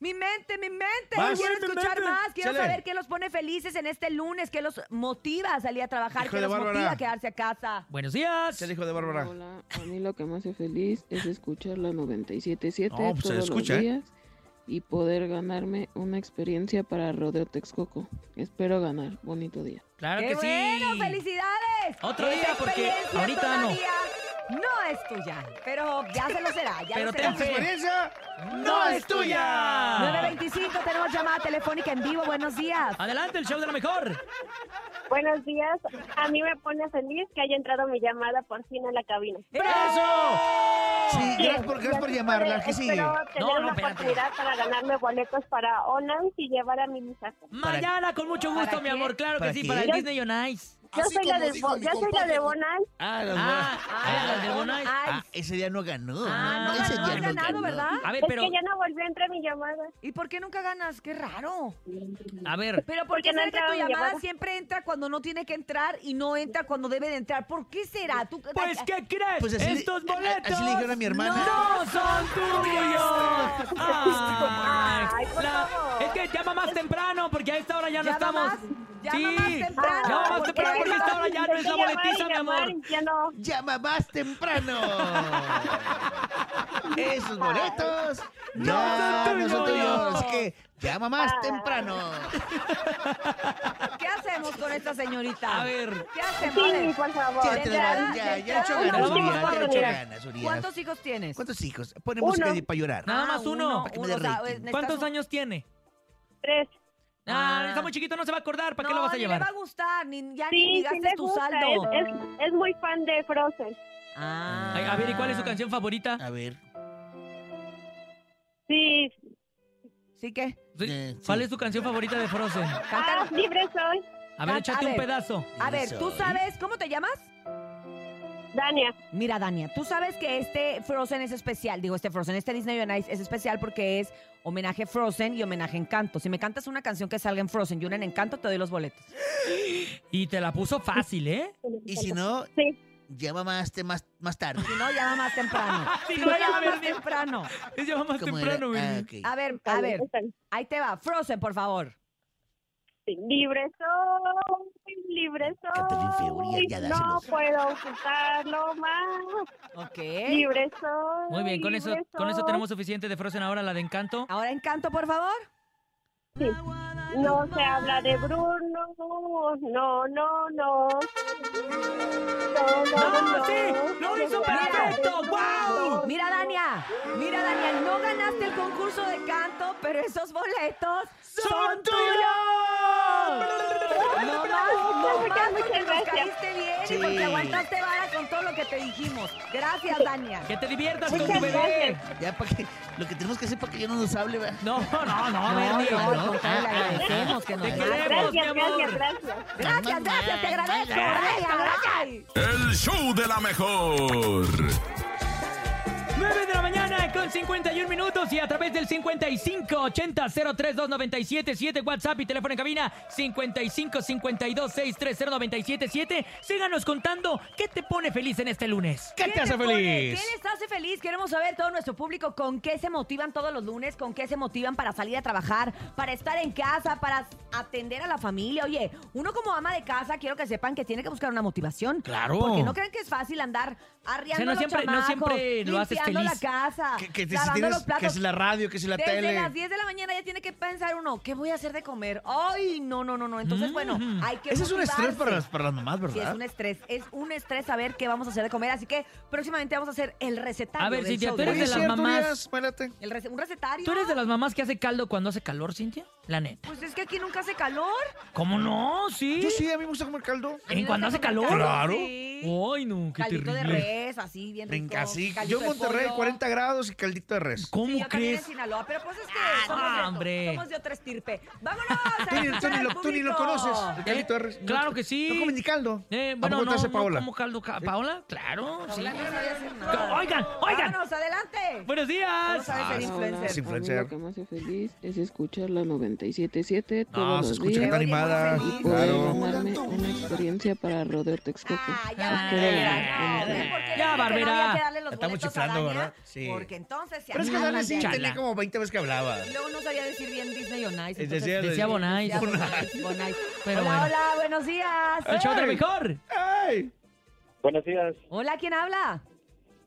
Mi mente, mi mente. Vas. Quiero Sí, escuchar mente. más. Quiero Chale. saber qué los pone felices en este lunes, qué los motiva a salir a trabajar, Hijo qué los Bárbara. motiva a quedarse a casa. Buenos días. Se dijo de Bárbara. Hola, a mí lo que me hace feliz es escuchar la 97.7 No, pues se todos escucha, los ¿eh? días y poder ganarme una experiencia para Rodeo Texcoco. Espero ganar. Bonito día. Claro ¡Qué que sí. bueno! ¡Felicidades! Otro día, porque ahorita no. No es tuya, pero ya se lo será. Ya Pero lo ten será. fe. experiencia no es tuya. 925, tenemos llamada telefónica en vivo. Buenos días. Adelante, el show de la mejor. Buenos días. A mí me pone feliz que haya entrado mi llamada por fin a la cabina. ¡Eso! Sí, gracias por, gracias por llamarla. poder- ¿Qué sigue? Espero tener No, no, una espérate. oportunidad para ganarme boletos para Onance y llevar a mi. Mañana, con mucho gusto, ¿Para mi qué? amor. Claro que ¿Para sí, qué? para el Disney on Ice. Yo soy la de, dijo Bo- mi yo soy la compadre. de. Ah, la Ah, Ah, ah, el de Bonai. Ah, ese día no ganó. Ah, no, ese ganó, día no ganado, ganó. ¿verdad? A ver, Es pero, que ya no volvió a entrar mi llamada. ¿Y por qué nunca ganas? Qué raro. a ver, Pero ¿por Porque qué no será que tu llamada llamada. siempre entra cuando no tiene que entrar y no entra cuando debe de entrar? ¿Por qué será? ¿Tú, pues, ¿qué crees? Pues así Estos boletos así le dijeron a mi hermana. ¡No son tuyos! Ay, Ay, por la- favor. es que llama más temprano, porque a esta hora ya no estamos. más, llama sí, más temprano. llama más temprano, porque esta hora ya no es la boletiza, mi amor. no. Llama más temprano. Esos boletos ya no son tuyos. Así que llama más temprano. ¿Qué hacemos con esta señorita? A ver. ¿Qué hacemos? Sí, por favor. Ya, te la- ya, ya le echó entrada, ganas, Urias, ya le echó oportunidad. ganas, Urias. ¿Cuántos hijos tienes? ¿Cuántos hijos? Pone música Uno. para llorar. Nada Ah, más uno. me uno, dé o sea, rating. necesitas ¿Cuántos años tiene? Tres. Ah, Ah. está muy chiquito, no se va a acordar. ¿Para qué lo vas a ni llevar? le va a gustar, ni, ya ni, Sí, gastes le tu gusta. saldo. Es, es, es muy fan de Frozen. Ah. Ay, a ver, ¿y cuál es su canción favorita? A ver. Sí. ¿Sí qué? Sí, Eh, ¿Cuál sí. es tu canción favorita de Frozen? Ah, Cántalo. libre soy. A ver, Canta- échate a un ver. pedazo. A ver, ¿tú sabes cómo te llamas? Dania. Mira, Dania, tú sabes que este Frozen es especial. Digo, este Frozen, este Disney on Ice es especial porque es homenaje Frozen y homenaje Encanto. Si me cantas una canción que salga en Frozen y una en Encanto, te doy los boletos. Y te la puso fácil, ¿eh? Y si no, Sí. llama más, te- más, más tarde. Si no, llama más temprano. Si no, llama más temprano. Es ya más ¿Cómo temprano, güey. Ah, ok. A ver, a ver. Ahí te va. Frozen, por favor. Sí, Libre soy, libre soy. No puedo ocultarlo más. Ok. Libre soy. Muy bien, con eso, con eso tenemos suficiente de Frozen ahora, la de Encanto. Ahora Encanto, por favor. Sí. No se habla de Bruno. No, no, no. No, ¡No, no, sí! no. ¡Lo hizo perfecto! ¡Guau! Mira, Dania. Mira, Dania. No ganaste el concurso de canto, pero esos boletos ¡Son tuyos! No más, no Muchas, muchas porque nos gracias. caíste bien y Sí. porque aguantaste vara con todo lo que te dijimos. Gracias, Dania. Que te diviertas con Muchas tu bebé. Ya para que lo que tenemos que hacer para que ya no nos hable, ¿verdad? No, no, no, No, Bernie. no, ¿no? contrario, le Ah, ah, agradecemos que nos Te queremos, mi Gracias, amor. gracias, gracias. Gracias, gracias, te agradezco. Gracias, gracias. El show de la mejor. 9 de la mañana con 51 minutos y a través del 55 80 03 297 WhatsApp y teléfono en cabina 55 52 630 977 Síganos contando qué te pone feliz en este lunes. ¿Qué te hace pone? feliz? ¿Qué les hace feliz? Queremos saber todo nuestro público con qué se motivan todos los lunes, con qué se motivan para salir a trabajar, para estar en casa, para atender a la familia. Oye, uno como ama de casa, quiero que sepan que tiene que buscar una motivación. Claro. Porque no creen que es fácil andar arriando O sea, no los siempre- no siempre lo haces limpiando la feliz. casa, Que, que te- si lavando tienes, los platos. que es la radio, que es la Desde tele. las 10 de la mañana ya tiene que pensar uno, ¿qué voy a hacer de comer? Ay, no, no, no, no. Entonces, bueno, hay que Ese es un estrés motivarse. para las, para las mamás, Sí, es un estrés. Es un estrés saber qué vamos a hacer de comer. Así que próximamente vamos a hacer el recetario. A ver, del Cintia, show tú eres de las cierto, mamás. Urias, espérate. El rece- un recetario. ¿Tú eres de las mamás que hace caldo cuando hace calor, Cintia? La neta. Pues es que aquí nunca hace calor. ¿Cómo no? Sí. Yo sí, a mí me gusta comer caldo. A mí ¿En me cuando gusta hace comer calor? Claro. Sí. Ay, no, qué Caldito de terrible. Res, así, bien rico. Sí. caldito Yo en Monterrey, pollo. 40 grados y caldito de res. ¿Cómo Sí, yo también en crees? Sinaloa, pero pues es que Ah, somos, no, de, hombre. somos de otra estirpe. ¡Vámonos! Tú ni, tú ni lo, tú ni lo conoces, el ¿Eh? caldito de res. Claro que sí. No comes ni caldo. Eh, ¿A bueno, poco no, te hace no Paola? como caldo. ca- ¿Paola? Claro, sí. Paola no sabe hacer nada. Oigan, oigan. ¡Vámonos, adelante! Buenos ¿Cómo días. sabes ser Ah, influencer? A mí influencer. lo que me hace feliz es escuchar la 97.7 todos No, los se escucha días animada. y poder Claro. ganarme una experiencia para Rodeo Texcoco. Ah, ya, Ah, Barbera, ya, ya, ya. ¿ven por qué Ya, dije que Barbera. No había que darle los Estamos chiflando? ¿verdad? Sí. Porque entonces se Pero es que Dani sí tenía como 20 veces que hablaba. Y luego no sabía decir bien Disney on Ice. Eh, entonces- decía- Decía Bonais. Bonais. Pero hola, bueno. hola, buenos días. El show mejor. ¡Ey! Buenos días, Hola, ¿quién habla?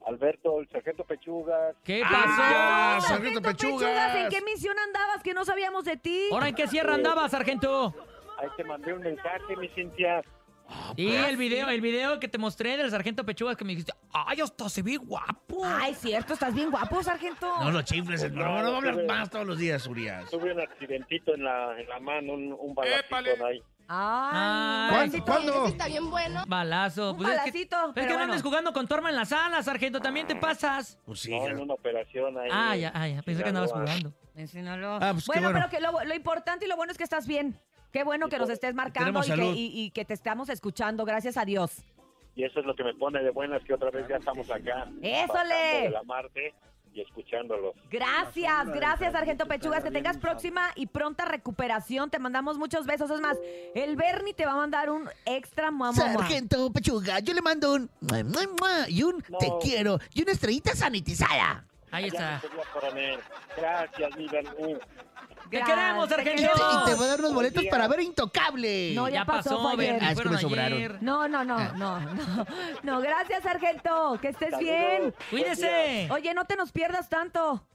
Alberto, el sargento Pechugas. ¿Qué Ah, pasó? sargento Pechugas. ¿En qué misión andabas que no sabíamos de ti? ¿Ahora en qué sierra andaba, sargento? Ahí te mandé un mensaje, mi Cintia. Y el video, el video que te mostré del sargento Pechugas que me dijiste, ay, hasta se ve guapo. Ay, cierto, estás bien guapo, sargento. No lo chifles, No, no, no va a hablar tuve- más todos los días, Urias. Tuve un accidentito en la, en la mano, un, un balacito ahí. Ay, ¿Cuándo? ¿Cuándo? Está bien bueno. Balazo. Un Pues es que, balacito, es que pero bueno. andes jugando con tu arma en la sala, sargento. También te pasas. Pues sí. No, en una operación ahí. Ah, ya, ah, ya. Pensé que andabas Sinaloa. jugando. En Sinaloa. Ah, pues bueno, bueno. pero que lo, lo importante y lo bueno es que estás bien. Qué bueno que nos estés marcando y que, salud. y- y que te estamos escuchando, gracias a Dios. Y eso es lo que me pone de buenas, que otra vez ya estamos acá. ¡Ésole! de la Marte y escuchándolos. Gracias, gracias, Sargento Pechugas. Que tengas próxima y pronta recuperación. Te mandamos muchos besos. Es más, el Bernie te va a mandar un extra mamá. Sargento Pechuga, yo le mando un y un te quiero y una estrellita sanitizada. Ahí está. Gracias, mi Bernie. ¡Te queremos, sargento! Y te voy a dar unos boletos para ver Intocable. No, ya, pasó, fue ayer. Ah, es que me sobraron. ayer. No, no, no, no, no. No, gracias, Sargento. Que estés Saludos. bien. ¡Cuídese! Oye, no te nos pierdas tanto.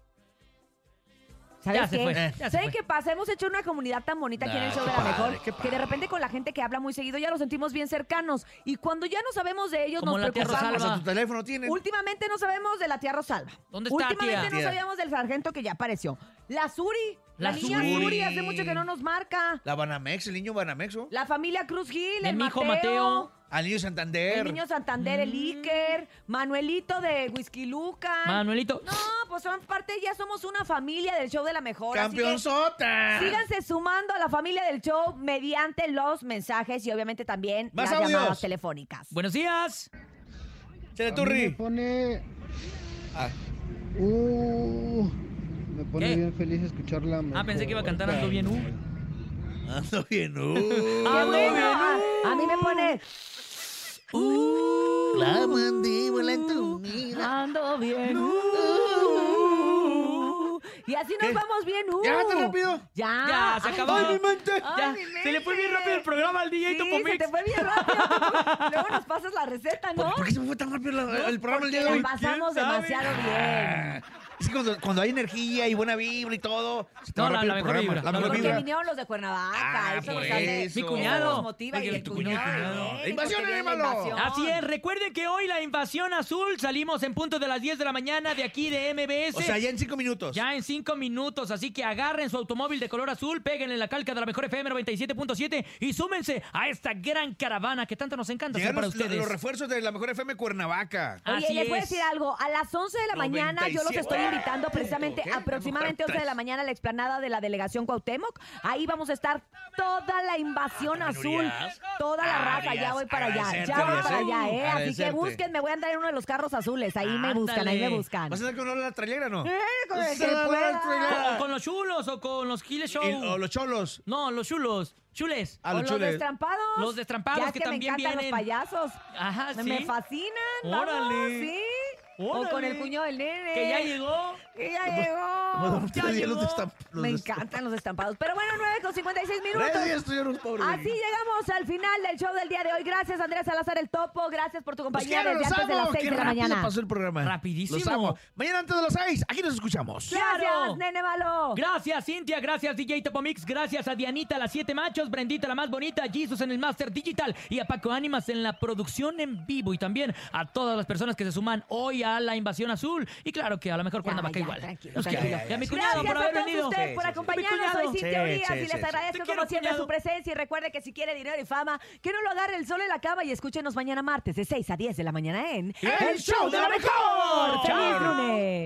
¿Sabes Ya se qué? fue, ya se ¿Saben fue. qué pasa? Hemos hecho una comunidad tan bonita aquí en el Ah, show de la padre, mejor que de repente con la gente que habla muy seguido ya los sentimos bien cercanos. Y cuando ya no sabemos de ellos, Como nos la tía preocupamos. Hasta Rosalba. tu teléfono tiene. Últimamente no sabemos de la tía Rosalba. ¿Dónde está, Últimamente tía? no sabíamos del sargento que ya apareció. La Suri. La, La niña Suri. Suri. hace mucho que no nos marca. La Banamex, el niño Banamex, ¿o? La familia Cruz Gil, De el mi hijo Mateo. Mateo. Al niño Santander. El niño Santander, el Iker, Manuelito de Whisky Luca. Manuelito. No, pues son parte, ya somos una familia del show de la mejor. que ¡Campeonzota! Síganse sumando a la familia del show mediante los mensajes y obviamente también Más las audios. llamadas telefónicas. Buenos días. Chale, A mí me Turri. pone. Ah. Uh, me pone ¿Qué? bien feliz escuchar la Ah, pensé que iba a cantar Ando bien, uh. Ando bien, uh. ¡Qué Ando bueno! bien, a, a mí me pone... Uh, La mandíbula entumida. ando bien. uh. Y así nos ¿Qué? vamos bien. uh. ¿Ya tan rápido? Ya. Ya, se acabó. Ay, ¡Ay, mi mente! Ya, mi se le fue bien rápido el programa al DJ Sí, Topo se te fue bien rápido. Luego nos pasas la receta, ¿no? ¿Por qué se me fue tan rápido la- el programa el día de hoy? la pasamos demasiado bien. Es que cuando, cuando hay energía y buena vibra y todo, se te No, va la- la mejor programa. vibra, La mejor Porque vibra. vinieron los de Cuernavaca. Ah, eso por eso. Mi cuñado. Nos motiva y el tu cuñado. cuñado. invasión, invasión. Así es, recuerden que hoy la invasión azul salimos en punto de las 10 de la mañana de aquí de MBS. O sea, ya en cinco minutos. Ya en cinco minutos, así que agarren su automóvil de color azul, péguenle la calca de la mejor FM 97.7 y súmense a esta gran caravana que tanto nos encanta hacer Llegaron para los, ustedes. los refuerzos de la mejor FM Cuernavaca. Oye, Así les voy a decir algo. A las 11 de la mañana yo los 97. estoy invitando precisamente ¿Qué? aproximadamente 11 de la mañana a la explanada de la delegación Cuauhtémoc. Ahí vamos a estar toda la invasión azul, toda la raza. Ya voy para allá, ya voy para ¿eh? allá, ¿eh? Así que busquen, me voy a andar en uno de los carros azules. Ahí me buscan, ahí me buscan. ¿Vas a andar con la trailera no? Eh, con el que pueda. los chulos o con los Giles Show. O los cholos. No, los chulos. Chules. A O los los chules. destrampados. Los destrampados Ya es que que, también me encantan vienen. los payasos. Ajá, sí. Me fascinan, vamos, Órale. O con el cuño del nene. Que ya llegó. Que ya llegó. Bueno, Ya los llegó. destamp- los Me destamp- encantan los estampados. Pero bueno, 9 con 56 minutos. Gracias, estuvieron los pobres. Así llegamos al final del show del día de hoy. Gracias, Andrés Salazar el Topo. Gracias por tu Los compañía quiero, desde los antes de las amo. 6 Qué de la rápido mañana. pasó el programa. Rapidísimo. Los amo. Mañana antes de las seis, aquí nos escuchamos. Gracias, nene malo. Gracias, Cintia. Gracias, DJ Topomix. Gracias a Dianita, las siete machos. Brendita, la más bonita. Jesus en el Master Digital. Y a Paco Ánimas en la producción en vivo. Y también a todas las personas que se suman hoy a la Invasión Azul. Y claro que a lo mejor Ya, Cuernavaca ya, igual. tranquilo, Nos tranquilo. queda. Y a mi cuñado Gracias por a haber todos venido. ustedes Sí, por sí, sí. acompañarnos. Mi cuñado. Soy Cintia Sí, Urias sí, y les sí, sí. agradezco Te como quiero, siempre cuñado. su presencia. Y recuerde que si quiere dinero y fama, que no lo agarre el sol en la cama y escúchenos mañana martes de 6 a 10 de la mañana en El show de la mejor. ¡Feliz lunes!